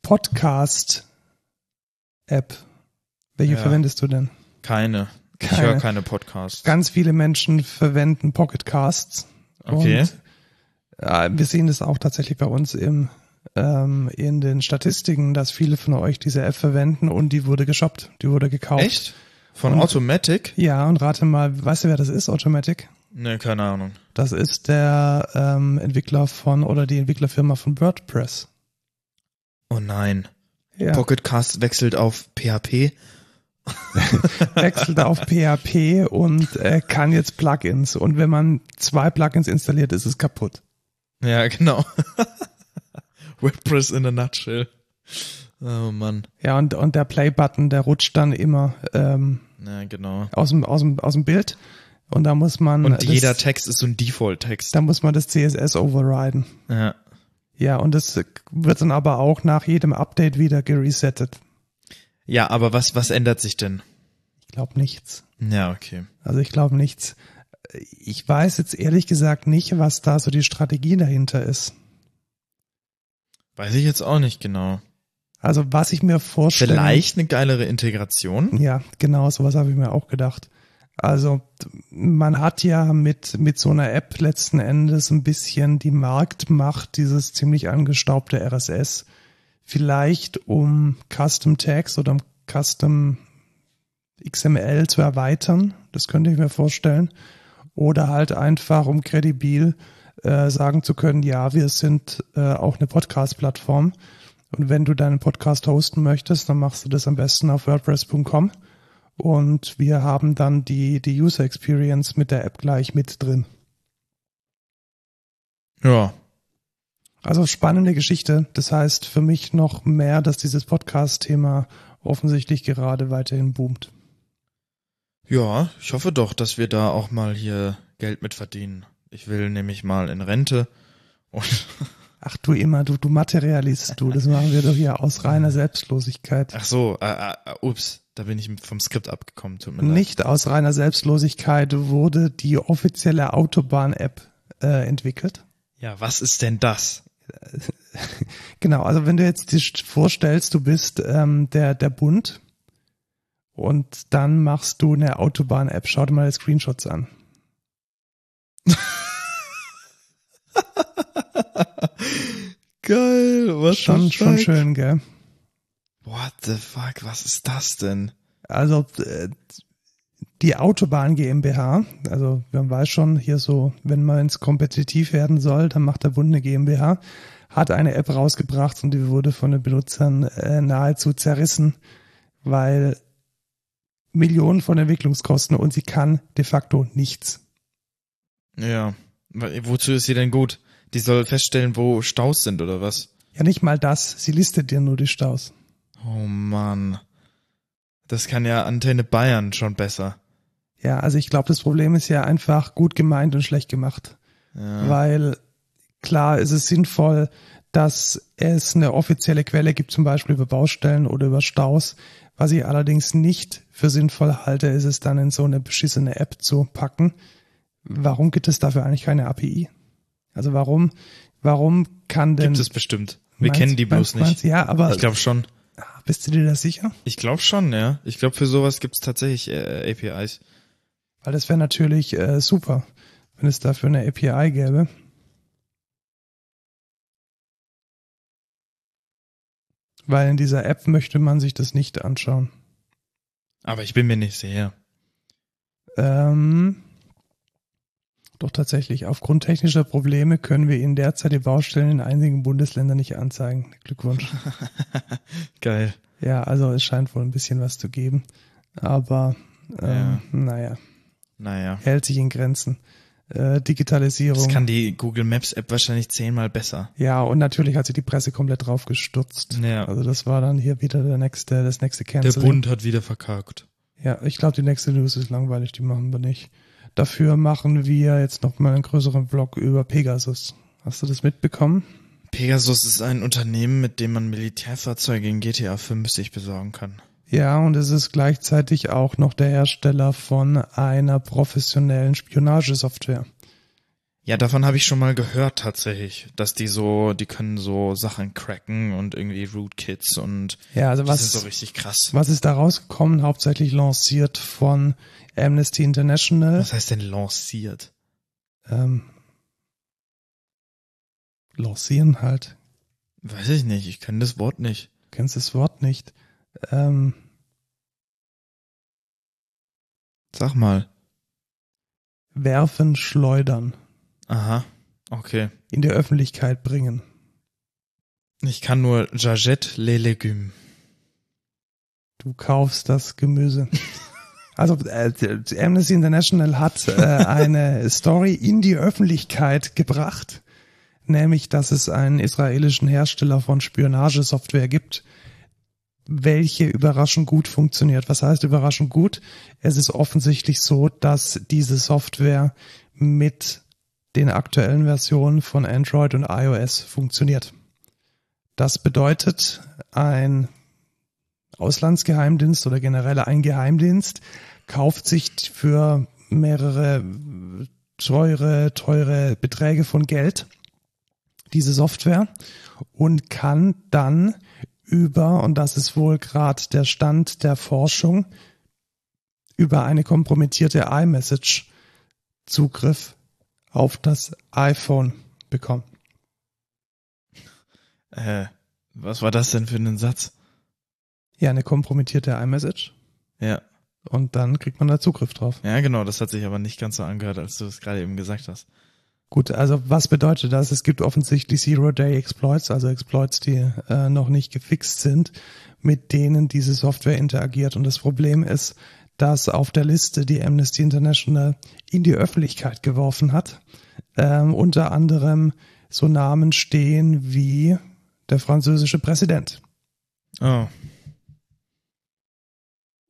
Podcast-App. Welche Ja. verwendest du denn? Keine. Ich höre keine Podcasts. Ganz viele Menschen verwenden Pocketcasts. Okay. Und, ja, wir sehen das auch tatsächlich bei uns im, ähm, in den Statistiken, dass viele von euch diese App verwenden und die wurde geshoppt, die wurde gekauft. Echt? Von Und- Automatic? Ja, und rate mal, weißt du, wer das ist, Automatic? Ne, keine Ahnung. Das ist der ähm, Entwickler von oder die Entwicklerfirma von WordPress. Oh nein. Ja, Pocketcast wechselt auf PHP. wechselt auf PHP und äh, kann jetzt Plugins. Und wenn man zwei Plugins installiert, ist es kaputt. Ja, genau. WordPress in a nutshell. Oh Mann. Ja, und, und der Play-Button, der rutscht dann immer ähm, Ja, genau. aus, dem, aus, dem, aus dem Bild. Und da muss man Und das, jeder Text ist so ein Default-Text. da muss man das CSS overriden. Ja. Ja, und das wird dann aber auch nach jedem Update wieder geresettet. ja, aber was, was ändert sich denn? Ich glaube nichts. Ja, okay. Also ich glaube nichts. Ich weiß jetzt ehrlich gesagt nicht, was da so die Strategie dahinter ist. Weiß ich jetzt auch nicht genau. Also was ich mir vorstelle. Vielleicht eine geilere Integration? Ja, genau, sowas habe ich mir auch gedacht. Also man hat ja mit, mit so einer App letzten Endes ein bisschen die Marktmacht dieses ziemlich angestaubte RSS. Vielleicht um Custom Tags oder um Custom XML zu erweitern. Das könnte ich mir vorstellen. Oder halt einfach, um kredibil äh, sagen zu können, ja, wir sind äh, auch eine Podcast-Plattform. Und wenn du deinen Podcast hosten möchtest, dann machst du das am besten auf WordPress.com. Und wir haben dann die, die User Experience mit der App gleich mit drin. Ja. Also spannende Geschichte. Das heißt für mich noch mehr, dass dieses Podcast-Thema offensichtlich gerade weiterhin boomt. Ja, ich hoffe doch, dass wir da auch mal hier Geld mit verdienen. Ich will nämlich mal in Rente und Ach du immer, du, du Materialist, du, das machen wir doch hier aus reiner Selbstlosigkeit. ach so, äh, äh, ups, da bin ich vom Skript abgekommen. Tut mir leid. Nicht aus reiner Selbstlosigkeit wurde die offizielle Autobahn-App äh, entwickelt. Ja, was ist denn das? Genau, also wenn du jetzt dir vorstellst, du bist ähm, der, der Bund und dann machst du eine Autobahn-App. Schau dir mal die Screenshots an. Geil, was Schon, schon schön, gell? What the fuck, was ist das denn? Also äh, die Autobahn GmbH, also man weiß schon hier so, wenn man ins kompetitiv werden soll, dann macht der Bund eine GmbH, hat eine App rausgebracht und die wurde von den Benutzern äh, nahezu zerrissen, weil Millionen von Entwicklungskosten und sie kann de facto nichts. Ja, wozu ist sie denn gut? Die soll feststellen, wo Staus sind oder was? Ja, nicht mal das, sie listet dir nur die Staus. Oh Mann. Das kann ja Antenne Bayern schon besser. Ja, also ich glaube, das Problem ist ja einfach gut gemeint und schlecht gemacht. Ja. weil klar ist es sinnvoll, dass es eine offizielle Quelle gibt, zum Beispiel über Baustellen oder über Staus. Was ich allerdings nicht für sinnvoll halte, ist es dann in so eine beschissene App zu packen. Warum gibt es dafür eigentlich keine API? Also warum, warum kann denn... Gibt es bestimmt. Wir Meinst- kennen die bloß meinst- meinst- nicht. Ja, aber Ich glaube schon. bist du dir da sicher? Ich glaube schon, ja. Ich glaube, für sowas gibt es tatsächlich äh, APIs. Weil das wäre natürlich äh, super, wenn es dafür eine API gäbe. Weil in dieser App möchte man sich das nicht anschauen. Aber ich bin mir nicht sicher. Ähm, doch tatsächlich, aufgrund technischer Probleme können wir Ihnen derzeit die Baustellen in einigen Bundesländern nicht anzeigen. Glückwunsch. Geil. Ja, also es scheint wohl ein bisschen was zu geben. Aber ähm, Ja. naja, Naja. hält sich in Grenzen. Äh, Digitalisierung. Das kann die Google Maps App wahrscheinlich zehnmal besser. Ja, und natürlich hat sich die Presse komplett drauf gestürzt. Ja. Also das war dann hier wieder der nächste, das nächste Der Canceling. Bund hat wieder verkackt. Ja, ich glaube, die nächste News ist langweilig, die machen wir nicht. Dafür machen wir jetzt noch mal einen größeren Vlog über Pegasus. Hast du das mitbekommen? Pegasus ist ein Unternehmen, mit dem man Militärfahrzeuge in GTA 5 sich besorgen kann. Ja, und es ist gleichzeitig auch noch der Hersteller von einer professionellen Spionagesoftware. Ja, davon habe ich schon mal gehört tatsächlich, dass die so, die können so Sachen cracken und irgendwie Rootkits und Ja, also was, sind so richtig krass. was ist da rausgekommen? Hauptsächlich lanciert von Amnesty International. Was heißt denn lanciert? Ähm, lancieren halt. Weiß ich nicht, ich kenne das Wort nicht. Kennst das Wort nicht. Ähm, Sag mal. werfen, schleudern, Aha, okay. in die Öffentlichkeit bringen. Ich kann nur Jajette les légumes. Du kaufst das Gemüse. Also äh, Amnesty International hat äh, eine Story in die Öffentlichkeit gebracht, nämlich dass es einen israelischen Hersteller von Spionagesoftware gibt, welche überraschend gut funktioniert. Was heißt überraschend gut? Es ist offensichtlich so, dass diese Software mit den aktuellen Versionen von Android und iOS funktioniert. Das bedeutet, ein Auslandsgeheimdienst oder generell ein Geheimdienst kauft sich für mehrere teure, teure Beträge von Geld diese Software und kann dann über, und das ist wohl gerade der Stand der Forschung, über eine kompromittierte iMessage Zugriff auf das iPhone bekommen. Äh, was war das denn für ein Satz? Ja, eine kompromittierte iMessage Ja, und dann kriegt man da Zugriff drauf. ja genau, das hat sich aber nicht ganz so angehört, als du es gerade eben gesagt hast. Gut, also was bedeutet das? Es gibt offensichtlich Zero-Day-Exploits, also Exploits, die äh, noch nicht gefixt sind, mit denen diese Software interagiert. Und das Problem ist, dass auf der Liste, die Amnesty International in die Öffentlichkeit geworfen hat, ähm, unter anderem so Namen stehen wie der französische Präsident. Oh,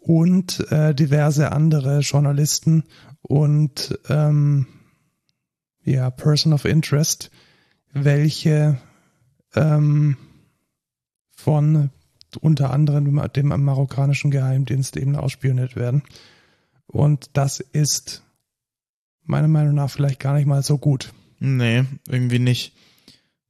und äh, diverse andere Journalisten und ähm, ja, Person of Interest, welche ähm, von unter anderem dem marokkanischen Geheimdienst eben ausspioniert werden. Und das ist meiner Meinung nach vielleicht gar nicht mal so gut. nee, irgendwie nicht.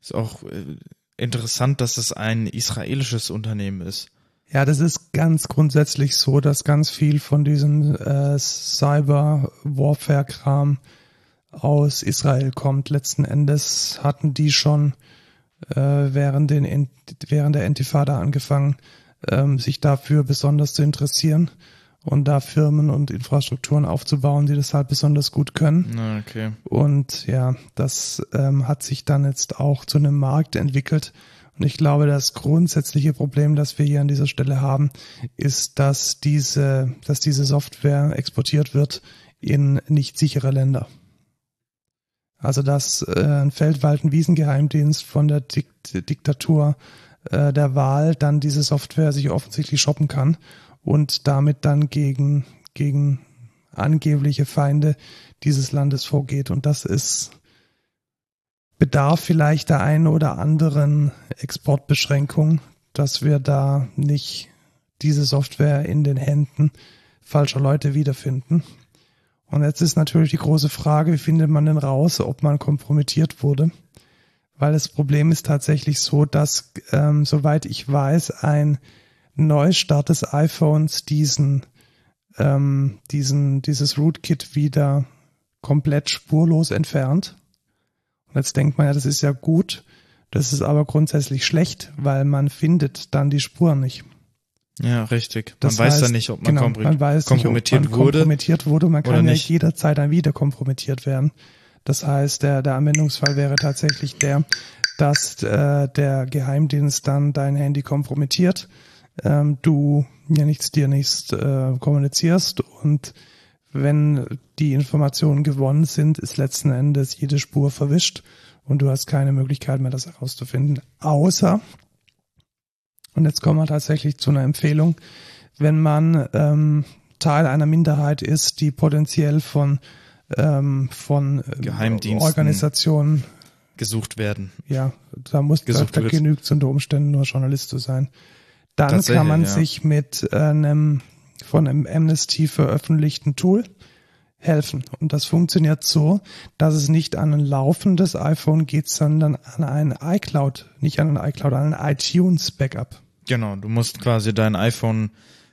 Ist auch äh, interessant, dass es ein israelisches Unternehmen ist. Ja, das ist ganz grundsätzlich so, dass ganz viel von diesem äh, Cyber-Warfare-Kram aus Israel kommt. Letzten Endes hatten die schon äh, während, den, während der Intifada angefangen, ähm, sich dafür besonders zu interessieren und da Firmen und Infrastrukturen aufzubauen, die das halt besonders gut können. Okay. Und ja, das ähm, hat sich dann jetzt auch zu einem Markt entwickelt. Und ich glaube, das grundsätzliche Problem, das wir hier an dieser Stelle haben, ist, dass diese, dass diese Software exportiert wird in nicht sichere Länder. Also dass äh, ein Feldwalden-Wiesengeheimdienst von der Dik Diktatur äh, der Wahl dann diese Software sich offensichtlich shoppen kann und damit dann gegen, gegen angebliche Feinde dieses Landes vorgeht. Und das ist bedarf vielleicht der einen oder anderen Exportbeschränkung, dass wir da nicht diese Software in den Händen falscher Leute wiederfinden. Und jetzt ist natürlich die große Frage, wie findet man denn raus, ob man kompromittiert wurde? Weil das Problem ist tatsächlich so, dass, ähm, soweit ich weiß, ein Neustart des iPhones diesen, ähm, diesen, dieses Rootkit wieder komplett spurlos entfernt. Und jetzt denkt man ja, das ist ja gut. Das ist aber grundsätzlich schlecht, weil man findet dann die Spuren nicht. Ja, richtig. Man Das weiß heißt, dann nicht, ob man, genau, man weiß kompromittiert nicht, ob man wurde. kompromittiert wurde. Man kann ja nicht. jederzeit dann wieder kompromittiert werden. Das heißt, der, der Anwendungsfall wäre tatsächlich der, dass äh, der Geheimdienst dann dein Handy kompromittiert, ähm, du ja nichts dir nichts äh, kommunizierst und wenn die Informationen gewonnen sind, ist letzten Endes jede Spur verwischt und du hast keine Möglichkeit mehr, das herauszufinden, außer und jetzt kommen wir tatsächlich zu einer Empfehlung, wenn man ähm, Teil einer Minderheit ist, die potenziell von ähm, von äh, Geheimdiensten Organisationen, Gesucht werden. ja, da muss da, gesucht da wird. genügt unter Umständen nur Journalist zu sein. Dann kann man ja. sich mit einem von einem Amnesty veröffentlichten Tool, helfen. Und das funktioniert so, dass es nicht an ein laufendes iPhone geht, sondern an ein iCloud, nicht an ein iCloud, an ein iTunes Backup. Genau, du musst quasi dein iPhone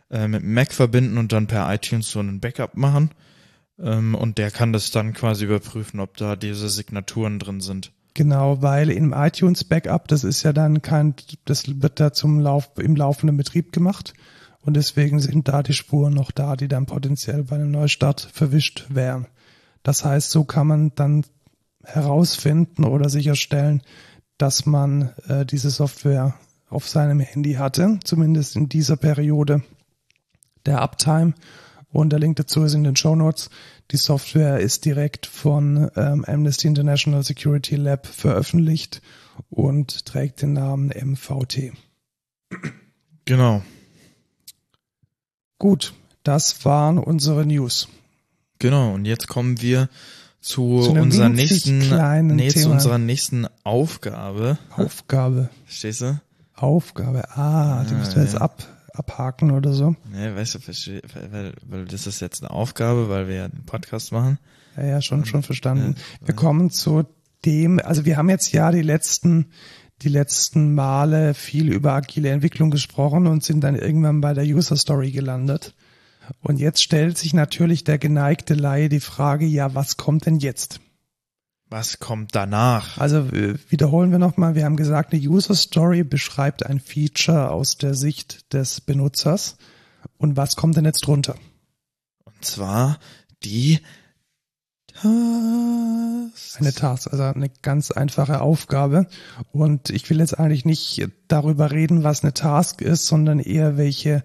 äh, mit Mac verbinden und dann per iTunes so einen Backup machen. Ähm, und der kann das dann quasi überprüfen, ob da diese Signaturen drin sind. Genau, weil im iTunes Backup, das ist ja dann kein, das wird da zum Lauf, im laufenden Betrieb gemacht. Und deswegen sind da die Spuren noch da, die dann potenziell bei einem Neustart verwischt wären. Das heißt, so kann man dann herausfinden oder sicherstellen, dass man äh, diese Software auf seinem Handy hatte, zumindest in dieser Periode der Uptime. Und der Link dazu ist in den Show Notes. Die Software ist direkt von ähm, Amnesty International Security Lab veröffentlicht und trägt den Namen MVT. Genau. Gut, das waren unsere News. Genau, und jetzt kommen wir zu, Zu unserer nächsten, nee, zu unserer nächsten Aufgabe. Aufgabe. Verstehst du? Aufgabe. Ah, die Ah, musst du jetzt ja. ab, abhaken oder so. Nee, weißt du, weil, weil das ist jetzt eine Aufgabe, weil wir ja einen Podcast machen. Ja, ja, schon, schon verstanden. ja. Wir kommen zu dem, also wir haben jetzt ja die letzten, die letzten Male viel über agile Entwicklung gesprochen und sind dann irgendwann bei der User Story gelandet. Und jetzt stellt sich natürlich der geneigte Laie die Frage, ja, was kommt denn jetzt? Was kommt danach? Also äh, wiederholen wir nochmal, wir haben gesagt, eine User Story beschreibt ein Feature aus der Sicht des Benutzers. Und was kommt denn jetzt drunter? Und zwar die Tasks. Eine Task, also eine ganz einfache Aufgabe. Und ich will jetzt eigentlich nicht darüber reden, was eine Task ist, sondern eher welche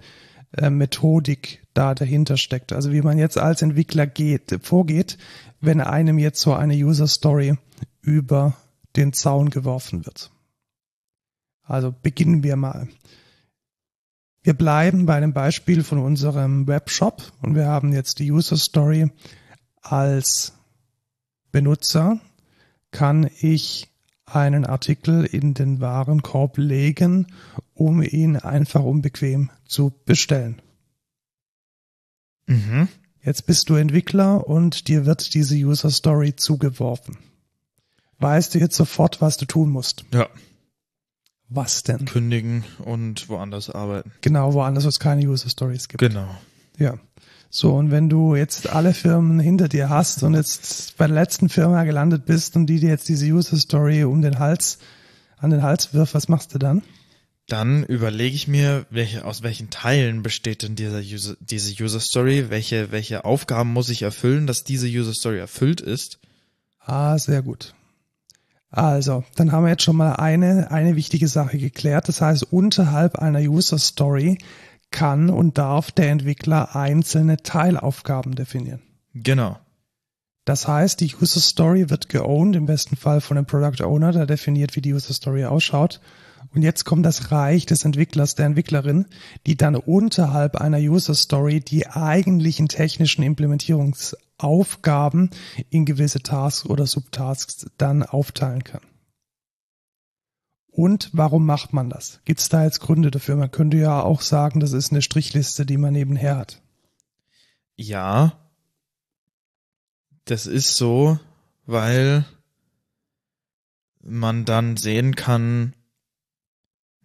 äh, Methodik da dahinter steckt. Also wie man jetzt als Entwickler geht, vorgeht, wenn einem jetzt so eine User Story über den Zaun geworfen wird. Also beginnen wir mal. Wir bleiben bei einem Beispiel von unserem Webshop und wir haben jetzt die User Story als Benutzer kann ich einen Artikel in den Warenkorb legen, um ihn einfach unbequem zu bestellen. Mhm. Jetzt bist du Entwickler und dir wird diese User Story zugeworfen. Weißt du jetzt sofort, was du tun musst? Ja. Was denn? Kündigen und woanders arbeiten. Genau, woanders wo es keine User Stories gibt. Genau. Ja. So, und wenn du jetzt alle Firmen hinter dir hast und jetzt bei der letzten Firma gelandet bist und die dir jetzt diese User Story um den Hals, an den Hals wirft, was machst du dann? Dann überlege ich mir, welche, aus welchen Teilen besteht denn dieser User, diese User Story? Welche, welche Aufgaben muss ich erfüllen, dass diese User Story erfüllt ist? Ah, sehr gut. Also, dann haben wir jetzt schon mal eine, eine wichtige Sache geklärt. Das heißt, unterhalb einer User Story kann und darf der Entwickler einzelne Teilaufgaben definieren. Genau. Das heißt, die User Story wird geowned, im besten Fall von einem Product Owner, der definiert, wie die User Story ausschaut. Und jetzt kommt das Reich des Entwicklers, der Entwicklerin, die dann unterhalb einer User Story die eigentlichen technischen Implementierungsaufgaben in gewisse Tasks oder Subtasks dann aufteilen kann. Und warum macht man das? Gibt es da jetzt Gründe dafür? Man könnte ja auch sagen, das ist eine Strichliste, die man nebenher hat. Ja. Das ist so, weil man dann sehen kann,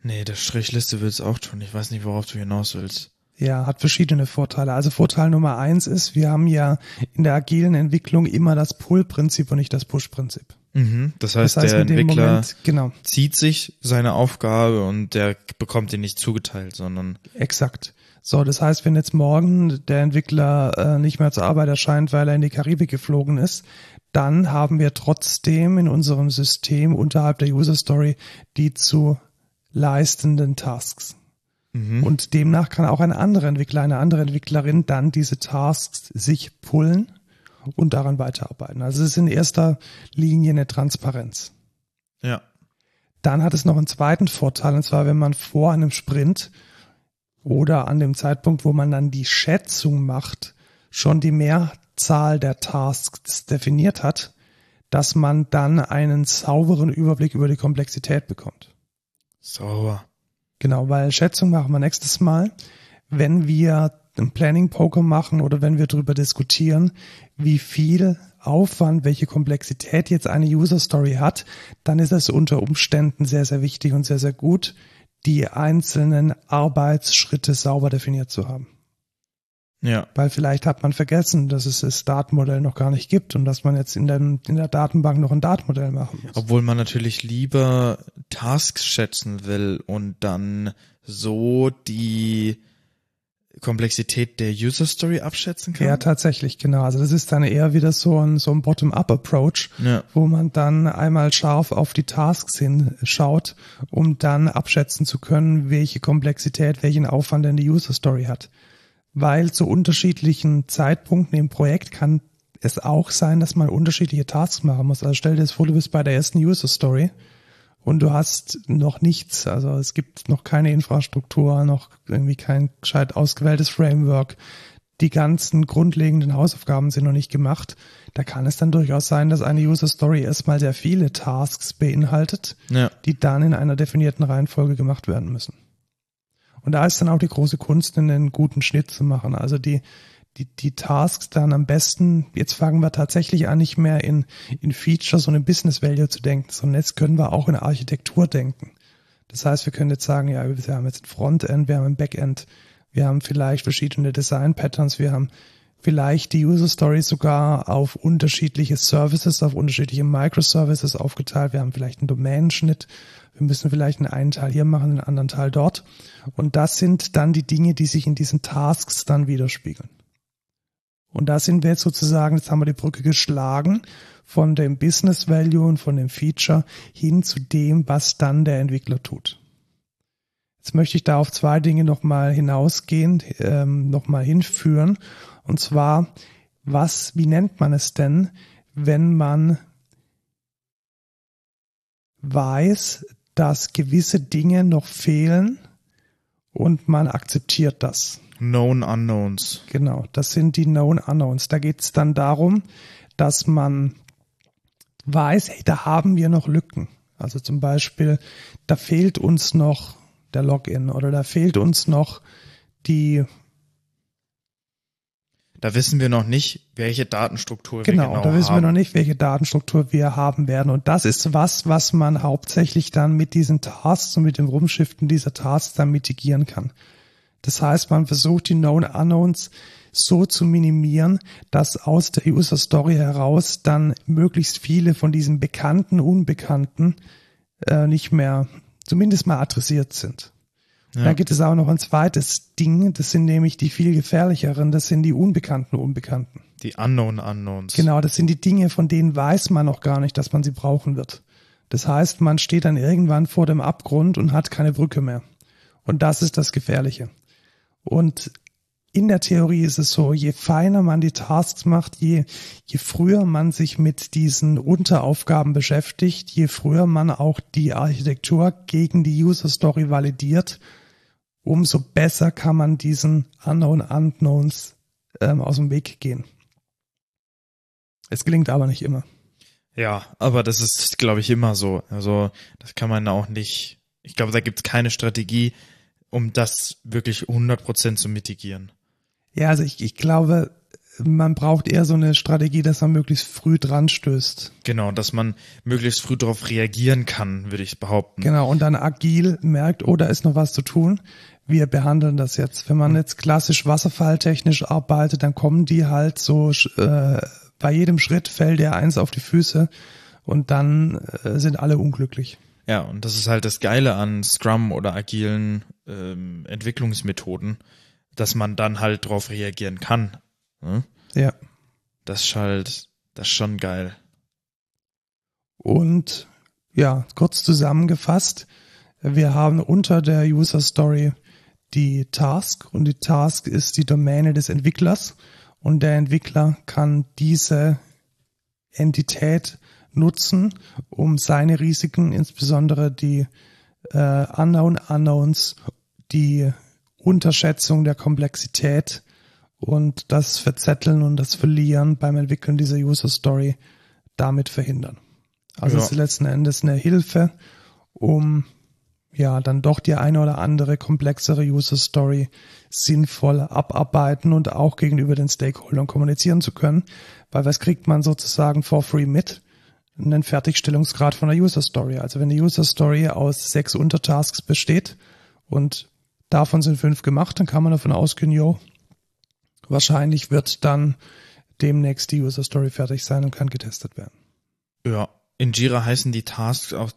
nee, der Strichliste will es auch tun. Ich weiß nicht, worauf du hinaus willst. Ja, hat verschiedene Vorteile. Also Vorteil Nummer eins ist, wir haben ja in der agilen Entwicklung immer das Pull-Prinzip und nicht das Push-Prinzip. Mhm. Das heißt, Das heißt, der Entwickler Moment, genau, zieht sich seine Aufgabe und der bekommt die nicht zugeteilt, sondern exakt. So, das heißt, wenn jetzt morgen der Entwickler äh, nicht mehr zur Arbeit erscheint, weil er in die Karibik geflogen ist, dann haben wir trotzdem in unserem System unterhalb der User Story die zu leistenden Tasks. mhm. Und demnach kann auch ein anderer Entwickler, eine andere Entwicklerin dann diese Tasks sich pullen und daran weiterarbeiten. Also es ist in erster Linie eine Transparenz. ja. Dann hat es noch einen zweiten Vorteil, und zwar wenn man vor einem Sprint oder an dem Zeitpunkt, wo man dann die Schätzung macht, schon die Mehrzahl der Tasks definiert hat, dass man dann einen sauberen Überblick über die Komplexität bekommt. Sauber. Genau, weil Schätzung machen wir nächstes Mal. Wenn wir einen Planning Poker machen oder wenn wir darüber diskutieren, wie viel Aufwand, welche Komplexität jetzt eine User Story hat, dann ist es unter Umständen sehr, sehr wichtig und sehr, sehr gut, die einzelnen Arbeitsschritte sauber definiert zu haben. Ja. Weil vielleicht hat man vergessen, dass es das Datenmodell noch gar nicht gibt und dass man jetzt in, den, in der Datenbank noch ein Datenmodell machen muss. Obwohl man natürlich lieber Tasks schätzen will und dann so die Komplexität der User Story abschätzen kann. Ja, tatsächlich, genau. Also das ist dann eher wieder so ein, so ein Bottom-up-Approach, Ja. wo man dann einmal scharf auf die Tasks hinschaut, um dann abschätzen zu können, welche Komplexität, welchen Aufwand denn die User Story hat. Weil zu unterschiedlichen Zeitpunkten im Projekt kann es auch sein, dass man unterschiedliche Tasks machen muss. Also stell dir das vor, du bist bei der ersten User Story und du hast noch nichts. Also es gibt noch keine Infrastruktur, noch irgendwie kein gescheit ausgewähltes Framework. Die ganzen grundlegenden Hausaufgaben sind noch nicht gemacht. Da kann es dann durchaus sein, dass eine User Story erstmal sehr viele Tasks beinhaltet, Ja. die dann in einer definierten Reihenfolge gemacht werden müssen. Und da ist dann auch die große Kunst, einen guten Schnitt zu machen. Also die, die, die Tasks dann am besten, jetzt fangen wir tatsächlich an, nicht mehr in, in Features und in Business Value zu denken, sondern jetzt können wir auch in Architektur denken. Das heißt, wir können jetzt sagen, ja, wir haben jetzt ein Frontend, wir haben ein Backend, wir haben vielleicht verschiedene Design Patterns, wir haben vielleicht die User Stories sogar auf unterschiedliche Services, auf unterschiedliche Microservices aufgeteilt. Wir haben vielleicht einen Domänenschnitt. Wir müssen vielleicht einen, einen Teil hier machen, einen anderen Teil dort. Und das sind dann die Dinge, die sich in diesen Tasks dann widerspiegeln. Und da sind wir jetzt sozusagen, jetzt haben wir die Brücke geschlagen von dem Business Value und von dem Feature hin zu dem, was dann der Entwickler tut. Jetzt möchte ich da auf zwei Dinge nochmal hinausgehen, ähm, nochmal hinführen. Und zwar, was, wie nennt man es denn, wenn man weiß, dass gewisse Dinge noch fehlen und man akzeptiert das? Known Unknowns. Genau, das sind die Known Unknowns. Da geht es dann darum, dass man weiß, hey, da haben wir noch Lücken. Also zum Beispiel, da fehlt uns noch der Login oder da fehlt uns noch die, Da wissen wir noch nicht, welche Datenstruktur genau, wir genau da wissen haben. wir noch nicht, welche Datenstruktur wir haben werden. Und das ist was, was man hauptsächlich dann mit diesen Tasks und mit dem Rumschiften dieser Tasks dann mitigieren kann. Das heißt, man versucht die Known Unknowns so zu minimieren, dass aus der User Story heraus dann möglichst viele von diesen bekannten, unbekannten äh, nicht mehr zumindest mal adressiert sind. Ja. Dann gibt es auch noch ein zweites Ding, das sind nämlich die viel gefährlicheren, das sind die unbekannten Unbekannten. Die Unknown Unknowns. Genau, das sind die Dinge, von denen weiß man noch gar nicht, dass man sie brauchen wird. Das heißt, man steht dann irgendwann vor dem Abgrund und hat keine Brücke mehr. Und das ist das Gefährliche. Und in der Theorie ist es so, je feiner man die Tasks macht, je, je früher man sich mit diesen Unteraufgaben beschäftigt, je früher man auch die Architektur gegen die User Story validiert, umso besser kann man diesen Unknown Unknowns ähm, aus dem Weg gehen. Es gelingt aber nicht immer. Ja, aber das ist, glaube ich, immer so. Also das kann man auch nicht. Ich glaube, da gibt es keine Strategie, um das wirklich 100% zu mitigieren. Ja, also ich, ich glaube, man braucht eher so eine Strategie, dass man möglichst früh dran stößt. Genau, dass man möglichst früh darauf reagieren kann, würde ich behaupten. Genau, und dann agil merkt, oh, da ist noch was zu tun. Wir behandeln das jetzt. Wenn man jetzt klassisch wasserfalltechnisch arbeitet, dann kommen die halt so, äh, bei jedem Schritt fällt der eins auf die Füße und dann äh, sind alle unglücklich. Ja, und das ist halt das Geile an Scrum oder agilen ähm, Entwicklungsmethoden, dass man dann halt drauf reagieren kann. Ne? Ja. Das ist halt, das ist schon geil. Und ja, kurz zusammengefasst, wir haben unter der User Story die Task und die Task ist die Domäne des Entwicklers und der Entwickler kann diese Entität nutzen, um seine Risiken, insbesondere die äh, Unknown Unknowns, die Unterschätzung der Komplexität und das Verzetteln und das Verlieren beim Entwickeln dieser User Story damit verhindern. Also Ja. es ist letzten Endes eine Hilfe, um ja dann doch die eine oder andere komplexere User Story sinnvoll abarbeiten und auch gegenüber den Stakeholdern kommunizieren zu können. Weil was kriegt man sozusagen for free mit? Einen Fertigstellungsgrad von der User Story. Also wenn die User Story aus sechs Untertasks besteht und davon sind fünf gemacht, dann kann man davon ausgehen, jo, wahrscheinlich wird dann demnächst die User Story fertig sein und kann getestet werden. Ja. In Jira heißen die Tasks auch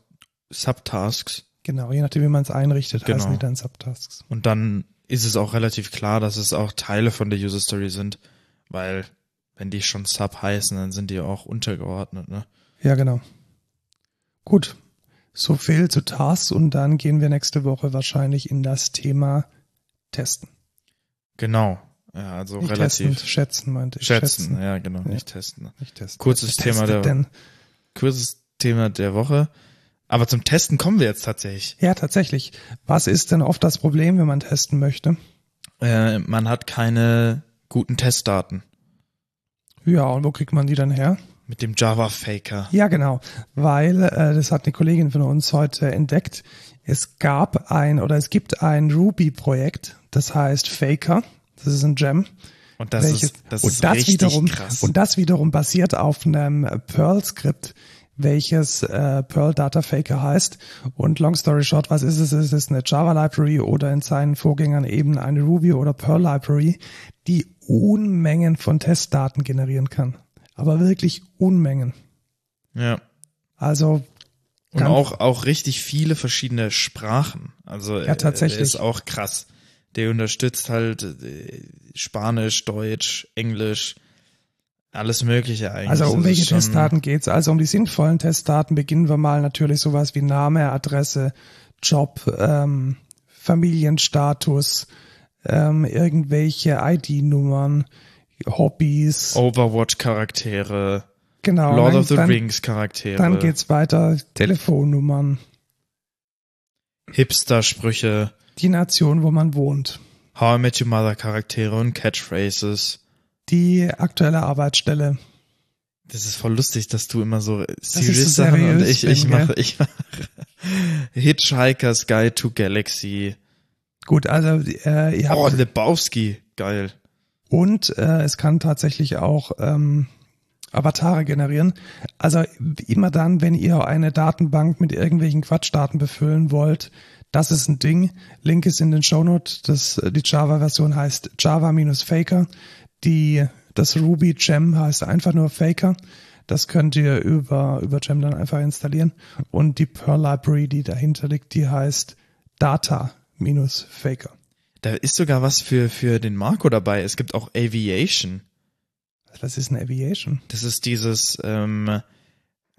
Subtasks. Genau, je nachdem, wie man es einrichtet, Genau. heißen die dann Subtasks. Und dann ist es auch relativ klar, dass es auch Teile von der User Story sind, weil wenn die schon Sub heißen, dann sind die auch untergeordnet, ne? Ja, genau. Gut. So viel zu Tasks und dann gehen wir nächste Woche wahrscheinlich in das Thema Testen. Genau. Ja, also Nicht relativ testen, schätzen meinte ich. schätzen. Ja, genau, Ja. nicht testen. Nicht testen. Kurzes Thema der- denn? Kurzes Thema der Woche. Aber zum Testen kommen wir jetzt tatsächlich. Ja, tatsächlich. Was ist denn oft das Problem, wenn man testen möchte? Äh, man hat keine guten Testdaten Ja, und wo kriegt man die dann her? mit dem Java Faker. Ja, genau, weil äh, das hat eine Kollegin von uns heute entdeckt. Es gab ein oder es gibt ein Ruby-Projekt, das heißt Faker. Das ist ein Gem. Und das welches, ist, das und ist das richtig wiederum krass. und das wiederum basiert auf einem Perl-Skript, welches äh, Perl Data Faker heißt. Und long story short, was ist es? Es ist eine Java Library oder in seinen Vorgängern eben eine Ruby oder Perl Library, die Unmengen von Testdaten generieren kann. Aber wirklich Unmengen. ja. Also Und auch, auch richtig viele verschiedene Sprachen. Also Ja, tatsächlich. äh, ist auch krass. Der unterstützt halt äh, Spanisch, Deutsch, Englisch, alles Mögliche eigentlich. Also um welche Testdaten geht's? Also um die sinnvollen Testdaten beginnen wir mal natürlich sowas wie Name, Adresse, Job, ähm, Familienstatus, ähm, irgendwelche ID-Nummern, Hobbys. Overwatch-Charaktere, genau. Lord dann, of the Rings-Charaktere, Dann geht's weiter. Telefonnummern, Hipster-Sprüche, die Nation, wo man wohnt, How I Met Your Mother-Charaktere und Catchphrases. Die aktuelle Arbeitsstelle. Das ist voll lustig, dass du immer so ich so serious Sachen und ich, ich mache, ich mache Hitchhiker's Guide to Galaxy. Gut, also äh, ihr habt Oh, Lebowski, geil. Und äh, es kann tatsächlich auch ähm, Avatare generieren. Also immer dann, wenn ihr eine Datenbank mit irgendwelchen Quatschdaten befüllen wollt, das ist ein Ding. Link ist in den Shownotes. Das, die Java-Version heißt Java-Faker. Die, das Ruby Gem heißt einfach nur Faker. Das könnt ihr über, über Gem dann einfach installieren. Und die Perl Library, die dahinter liegt, die heißt Data-Faker. Da ist sogar was für, für den Marco dabei. Es gibt auch Aviation. Was ist eine Aviation? Das ist dieses, ähm,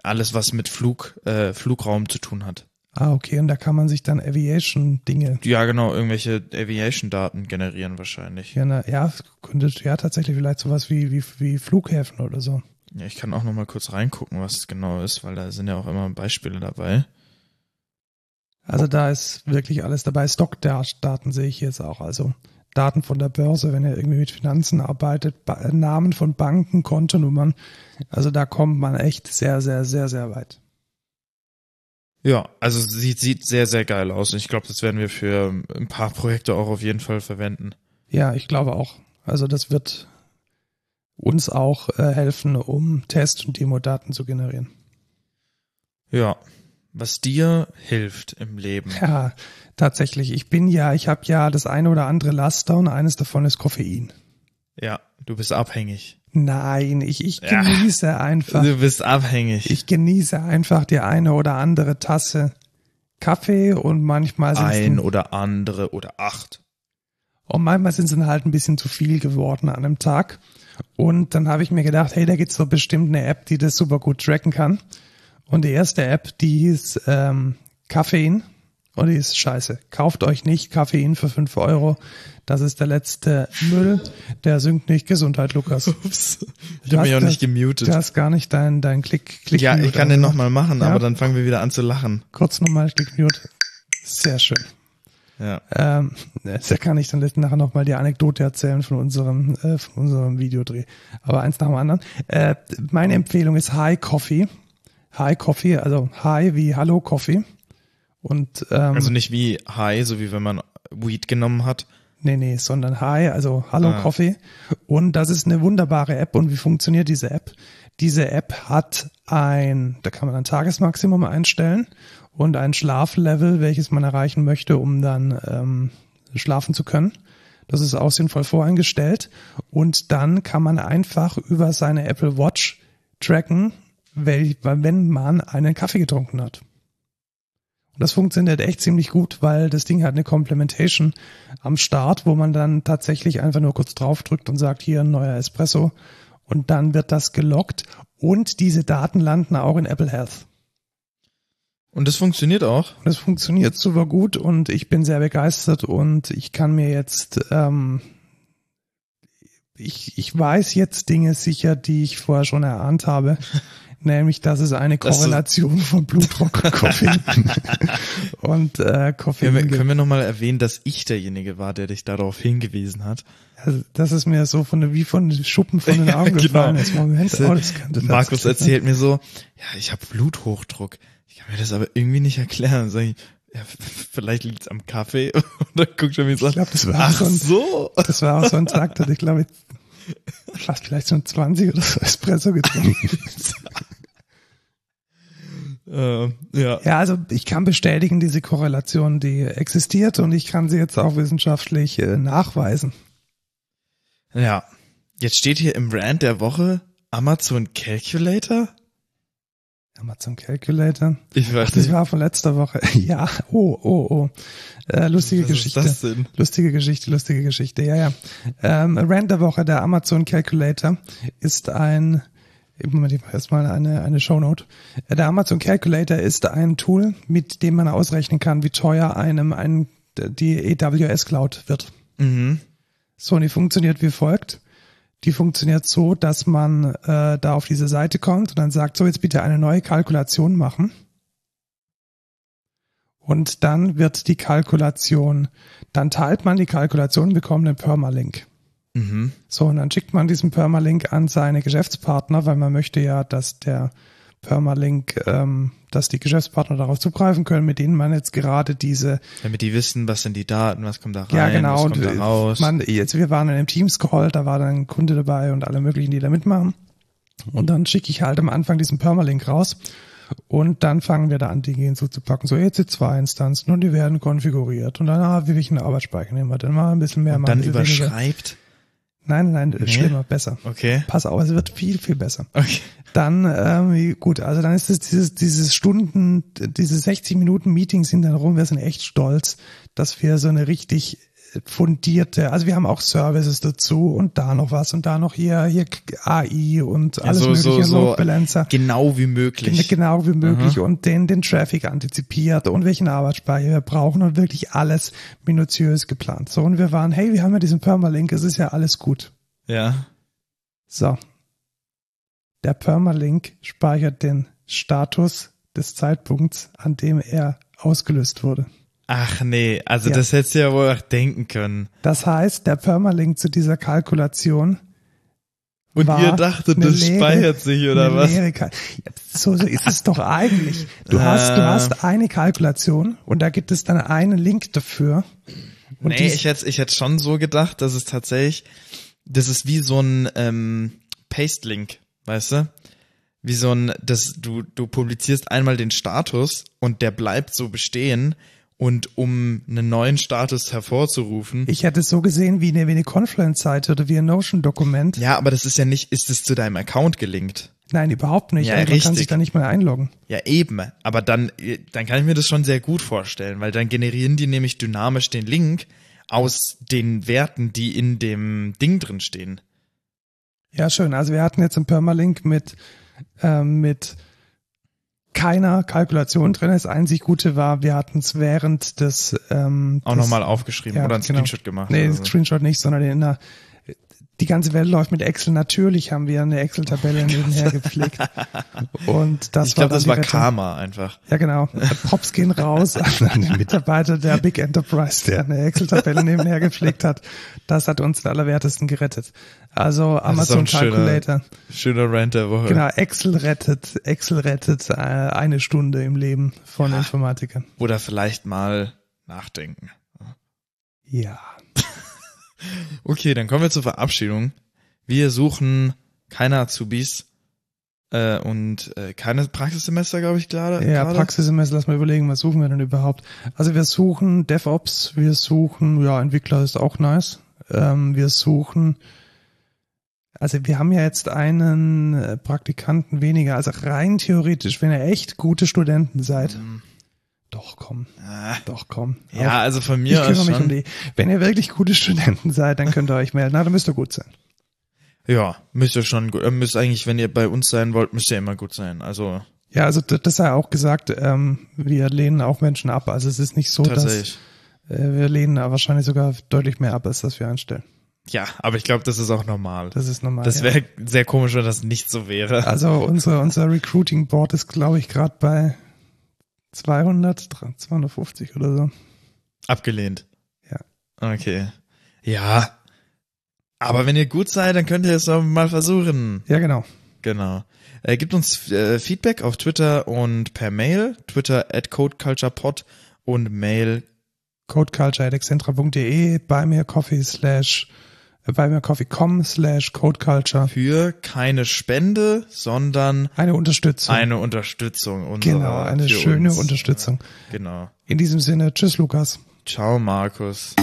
alles, was mit Flug, äh, Flugraum zu tun hat. Ah, okay, und da kann man sich dann Aviation-Dinge. Ja, genau, irgendwelche Aviation-Daten generieren wahrscheinlich. Ja, na, ja, könnte ja tatsächlich vielleicht sowas wie, wie, wie Flughäfen oder so. Ja, ich kann auch noch mal kurz reingucken, was es genau ist, weil da sind ja auch immer Beispiele dabei. Also da ist wirklich alles dabei. Stockdaten sehe ich jetzt auch. Also Daten von der Börse, wenn ihr irgendwie mit Finanzen arbeitet, ba Namen von Banken, Kontonummern. Also da kommt man echt sehr, sehr, sehr, sehr weit. Ja, also sieht, sieht sehr, sehr geil aus. Ich glaube, das werden wir für ein paar Projekte auch auf jeden Fall verwenden. Ja, ich glaube auch. Also das wird uns auch äh, helfen, um Test- und Demo-Daten zu generieren. Ja. Was dir hilft im Leben. Ja, tatsächlich. Ich bin ja, ich habe ja das eine oder andere Laster und eines davon ist Koffein. Ja, du bist abhängig. Nein, ich, ich Ja. genieße einfach. Du bist abhängig. Ich genieße einfach die eine oder andere Tasse Kaffee und manchmal sind Ein oder andere oder acht. und manchmal sind es dann halt ein bisschen zu viel geworden an einem Tag. Und dann habe ich mir gedacht, hey, da gibt's doch bestimmt eine App, die das super gut tracken kann. Und die erste App, die hieß ähm, Kaffein und die ist scheiße. Kauft euch nicht Kaffein für fünf Euro. Das ist der letzte Müll. Der singt nicht Gesundheit, Lukas. Ups. Ich habe mich auch nicht gemutet. Du hast gar nicht dein, dein Klick, Klick ja, ich kann den nochmal machen, Ja. aber dann fangen wir wieder an zu lachen. Kurz nochmal Klick Mute. Sehr schön. Ja. Ähm, da kann ich dann nachher nochmal die Anekdote erzählen von unserem, äh, von unserem Videodreh. Aber eins nach dem anderen. Äh, meine Empfehlung ist High Coffee. High Coffee, also High wie Hallo Coffee. Und ähm, Also nicht wie High, so wie wenn man Weed genommen hat. Nee, nee, sondern Hi, also Hallo Ah. Coffee. Und das ist eine wunderbare App. Und wie funktioniert diese App? Diese App hat ein, da kann man ein Tagesmaximum einstellen und ein Schlaflevel, welches man erreichen möchte, um dann ähm, schlafen zu können. Das ist auch sinnvoll voreingestellt. Und dann kann man einfach über seine Apple Watch tracken, wenn man einen Kaffee getrunken hat. Und das funktioniert echt ziemlich gut, weil das Ding hat eine Complementation am Start, wo man dann tatsächlich einfach nur kurz draufdrückt und sagt, hier ein neuer Espresso. Und dann wird das gelockt und diese Daten landen auch in Apple Health. Und das funktioniert auch. Es funktioniert super gut und ich bin sehr begeistert und ich kann mir jetzt, ähm, ich, ich weiß jetzt Dinge sicher, die ich vorher schon erahnt habe. Nämlich, dass es eine du- Korrelation von Blutdruck und Koffein und äh, Koffein Können wir, können wir nochmal erwähnen, dass ich derjenige war, der dich darauf hingewiesen hat? Also, das ist mir so von der, wie von den Schuppen von den Augen Genau. gefallen ist. Moment, oh, das könnte Markus tatsächlich- erzählt mir so, ja, ich habe Bluthochdruck. Ich kann mir das aber irgendwie nicht erklären. Sag ich, ja, vielleicht liegt's am Kaffee. Und dann guckt er mir so Ich glaube, das war ach so ein, so. das war auch so ein Tag, dass ich glaube, ich fast vielleicht so ein 20 oder so Espresso getrunken. Äh, ja. ja, also ich kann bestätigen, diese Korrelation, die existiert und ich kann sie jetzt auch wissenschaftlich äh, nachweisen. Ja. Jetzt steht hier im Rand der Woche Amazon Calculator. Amazon Calculator. Ich weiß Das nicht. war von letzter Woche. Ja, oh, oh, oh. Äh, lustige Was ist Geschichte. das denn? Lustige Geschichte, lustige Geschichte. Ja, ja. Ähm, Rand der Woche, der Amazon Calculator, ist ein, Moment, erstmal eine, eine Shownote. Der Amazon Calculator ist ein Tool, mit dem man ausrechnen kann, wie teuer einem ein, die AWS Cloud wird. Mhm. So, und die funktioniert wie folgt. Die funktioniert so, dass man äh, da auf diese Seite kommt und dann sagt, so jetzt bitte eine neue Kalkulation machen. Und dann wird die Kalkulation, dann teilt man die Kalkulation, bekommt einen Permalink. Mhm. So, und dann schickt man diesen Permalink an seine Geschäftspartner, weil man möchte ja, dass der Permalink, ähm, dass die Geschäftspartner darauf zugreifen können, mit denen man jetzt gerade diese Damit die wissen, was sind die Daten, was kommt da rein, ja, genau. was kommt da raus. man, jetzt, wir waren in einem Teams-Call, da war dann ein Kunde dabei und alle möglichen, die da mitmachen. Und dann schicke ich halt am Anfang diesen Permalink raus. Und dann fangen wir da an, Dinge hinzuzupacken. So EC2-Instanzen und die werden konfiguriert. Und dann, ah, wie welchen Arbeitsspeicher nehmen wir? Dann mal ein bisschen mehr, Und dann überschreibt. Nein, nein, schlimmer, besser. Okay. Pass auf, es wird viel, viel besser. Okay. Dann, ähm, gut, also dann ist es dieses, dieses Stunden, diese 60 Minuten Meetings sind dann rum. Wir sind echt stolz, dass wir so eine richtig fundierte, also wir haben auch Services dazu und da noch was und da noch hier, hier AI und alles so, mögliche, so, so Balancer. genau wie möglich. Genau wie möglich und den, den Traffic antizipiert und welchen Arbeitsspeicher wir brauchen und wirklich alles minutiös geplant. So, und wir waren, hey, wir haben ja diesen Permalink, es ist ja alles gut. Ja. So. Der Permalink speichert den Status des Zeitpunkts, an dem er ausgelöst wurde. Ach nee, also Ja. das hättest du ja wohl auch denken können. Das heißt, der Permalink zu dieser Kalkulation Und war ihr dachtet, das leere- speichert sich oder was? Ja, so, ist es doch eigentlich. Du hast, du hast eine Kalkulation und da gibt es dann einen Link dafür. Und nee, ich hätte ich hätte schon so gedacht, dass es tatsächlich, das ist wie so ein ähm, Paste-Link, weißt du? Wie so ein, das, du, du publizierst einmal den Status und der bleibt so bestehen und um einen neuen Status hervorzurufen. ich hätte es so gesehen wie eine, wie eine Confluence-Seite oder wie ein Notion-Dokument. ja, aber das ist ja nicht, ist es zu deinem Account gelinkt? Nein, überhaupt nicht. Ja, Also man kann sich da nicht mal einloggen. Ja, eben. Aber dann, dann kann ich mir das schon sehr gut vorstellen, weil dann generieren die nämlich dynamisch den Link aus den Werten, die in dem Ding drin stehen. Ja, schön. Also wir hatten jetzt einen Permalink mit, ähm, mit keiner Kalkulation drin. Das einzig Gute war, wir hatten es während des ähm, Auch nochmal aufgeschrieben ja, oder einen genau. Screenshot gemacht. Nee, oder den so. Screenshot nicht, sondern in einer die ganze Welt läuft mit Excel. Natürlich haben wir eine Excel-Tabelle nebenher gepflegt. Und das ich glaube, das war. Karma einfach. Ja, genau. Props gehen raus an den Mitarbeiter der Big Enterprise, der eine Excel-Tabelle nebenher gepflegt hat. Das hat uns den Allerwertesten gerettet. Also Amazon ein schöner- Calculator. Schöner Rant der Woche. Genau, Excel rettet, Excel rettet äh, eine Stunde im Leben von Informatikern. Oder vielleicht mal nachdenken. Ja. Okay, dann kommen wir zur Verabschiedung. Wir suchen keine Azubis äh, und äh, keine Praxissemester, glaube ich, gerade. Ja, gerade. Praxissemester, lass mal überlegen, was suchen wir denn überhaupt? Also wir suchen DevOps, wir suchen, ja, Entwickler ist auch nice. Ähm, wir suchen, also wir haben ja jetzt einen äh, Praktikanten weniger. Also rein theoretisch, wenn ihr echt gute Studenten seid, Mhm. Doch komm, Ah, doch komm. Ja, also von ich mir aus kümmere mich um die. Wenn ihr wirklich gute Studenten seid, dann könnt ihr euch melden. Na, dann müsst ihr gut sein. Ja, müsst ihr schon gut. äh, Müsst eigentlich, wenn ihr bei uns sein wollt, müsst ihr immer gut sein. Also Ja, also das sei auch gesagt, ähm, wir lehnen auch Menschen ab. Also es ist nicht so, dass äh, wir lehnen da wahrscheinlich sogar deutlich mehr ab, als das wir einstellen. Ja, aber ich glaube, das ist auch normal. Das ist normal. Das ja. wäre sehr komisch, wenn das nicht so wäre. Also unser, unser Recruiting Board ist, glaube ich, gerade bei 200, 250 oder so. Abgelehnt. Ja. Okay. Ja. Aber wenn ihr gut seid, dann könnt ihr es mal versuchen. Ja, genau. Genau. Äh, gibt uns äh, Feedback auf Twitter und per Mail. Twitter at codeculturepod und Mail codeculture.excentra.de, bei mir coffee slash, äh, bei mir coffee.com slash codeculture. für keine Spende, sondern Eine Unterstützung. eine Unterstützung. Unserer, genau, eine schöne uns. Unterstützung. Genau. In diesem Sinne, tschüss Lukas. Ciao, Markus.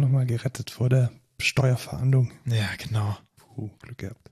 Nochmal gerettet vor der Steuerverhandlung. Ja, genau. Puh, Glück gehabt.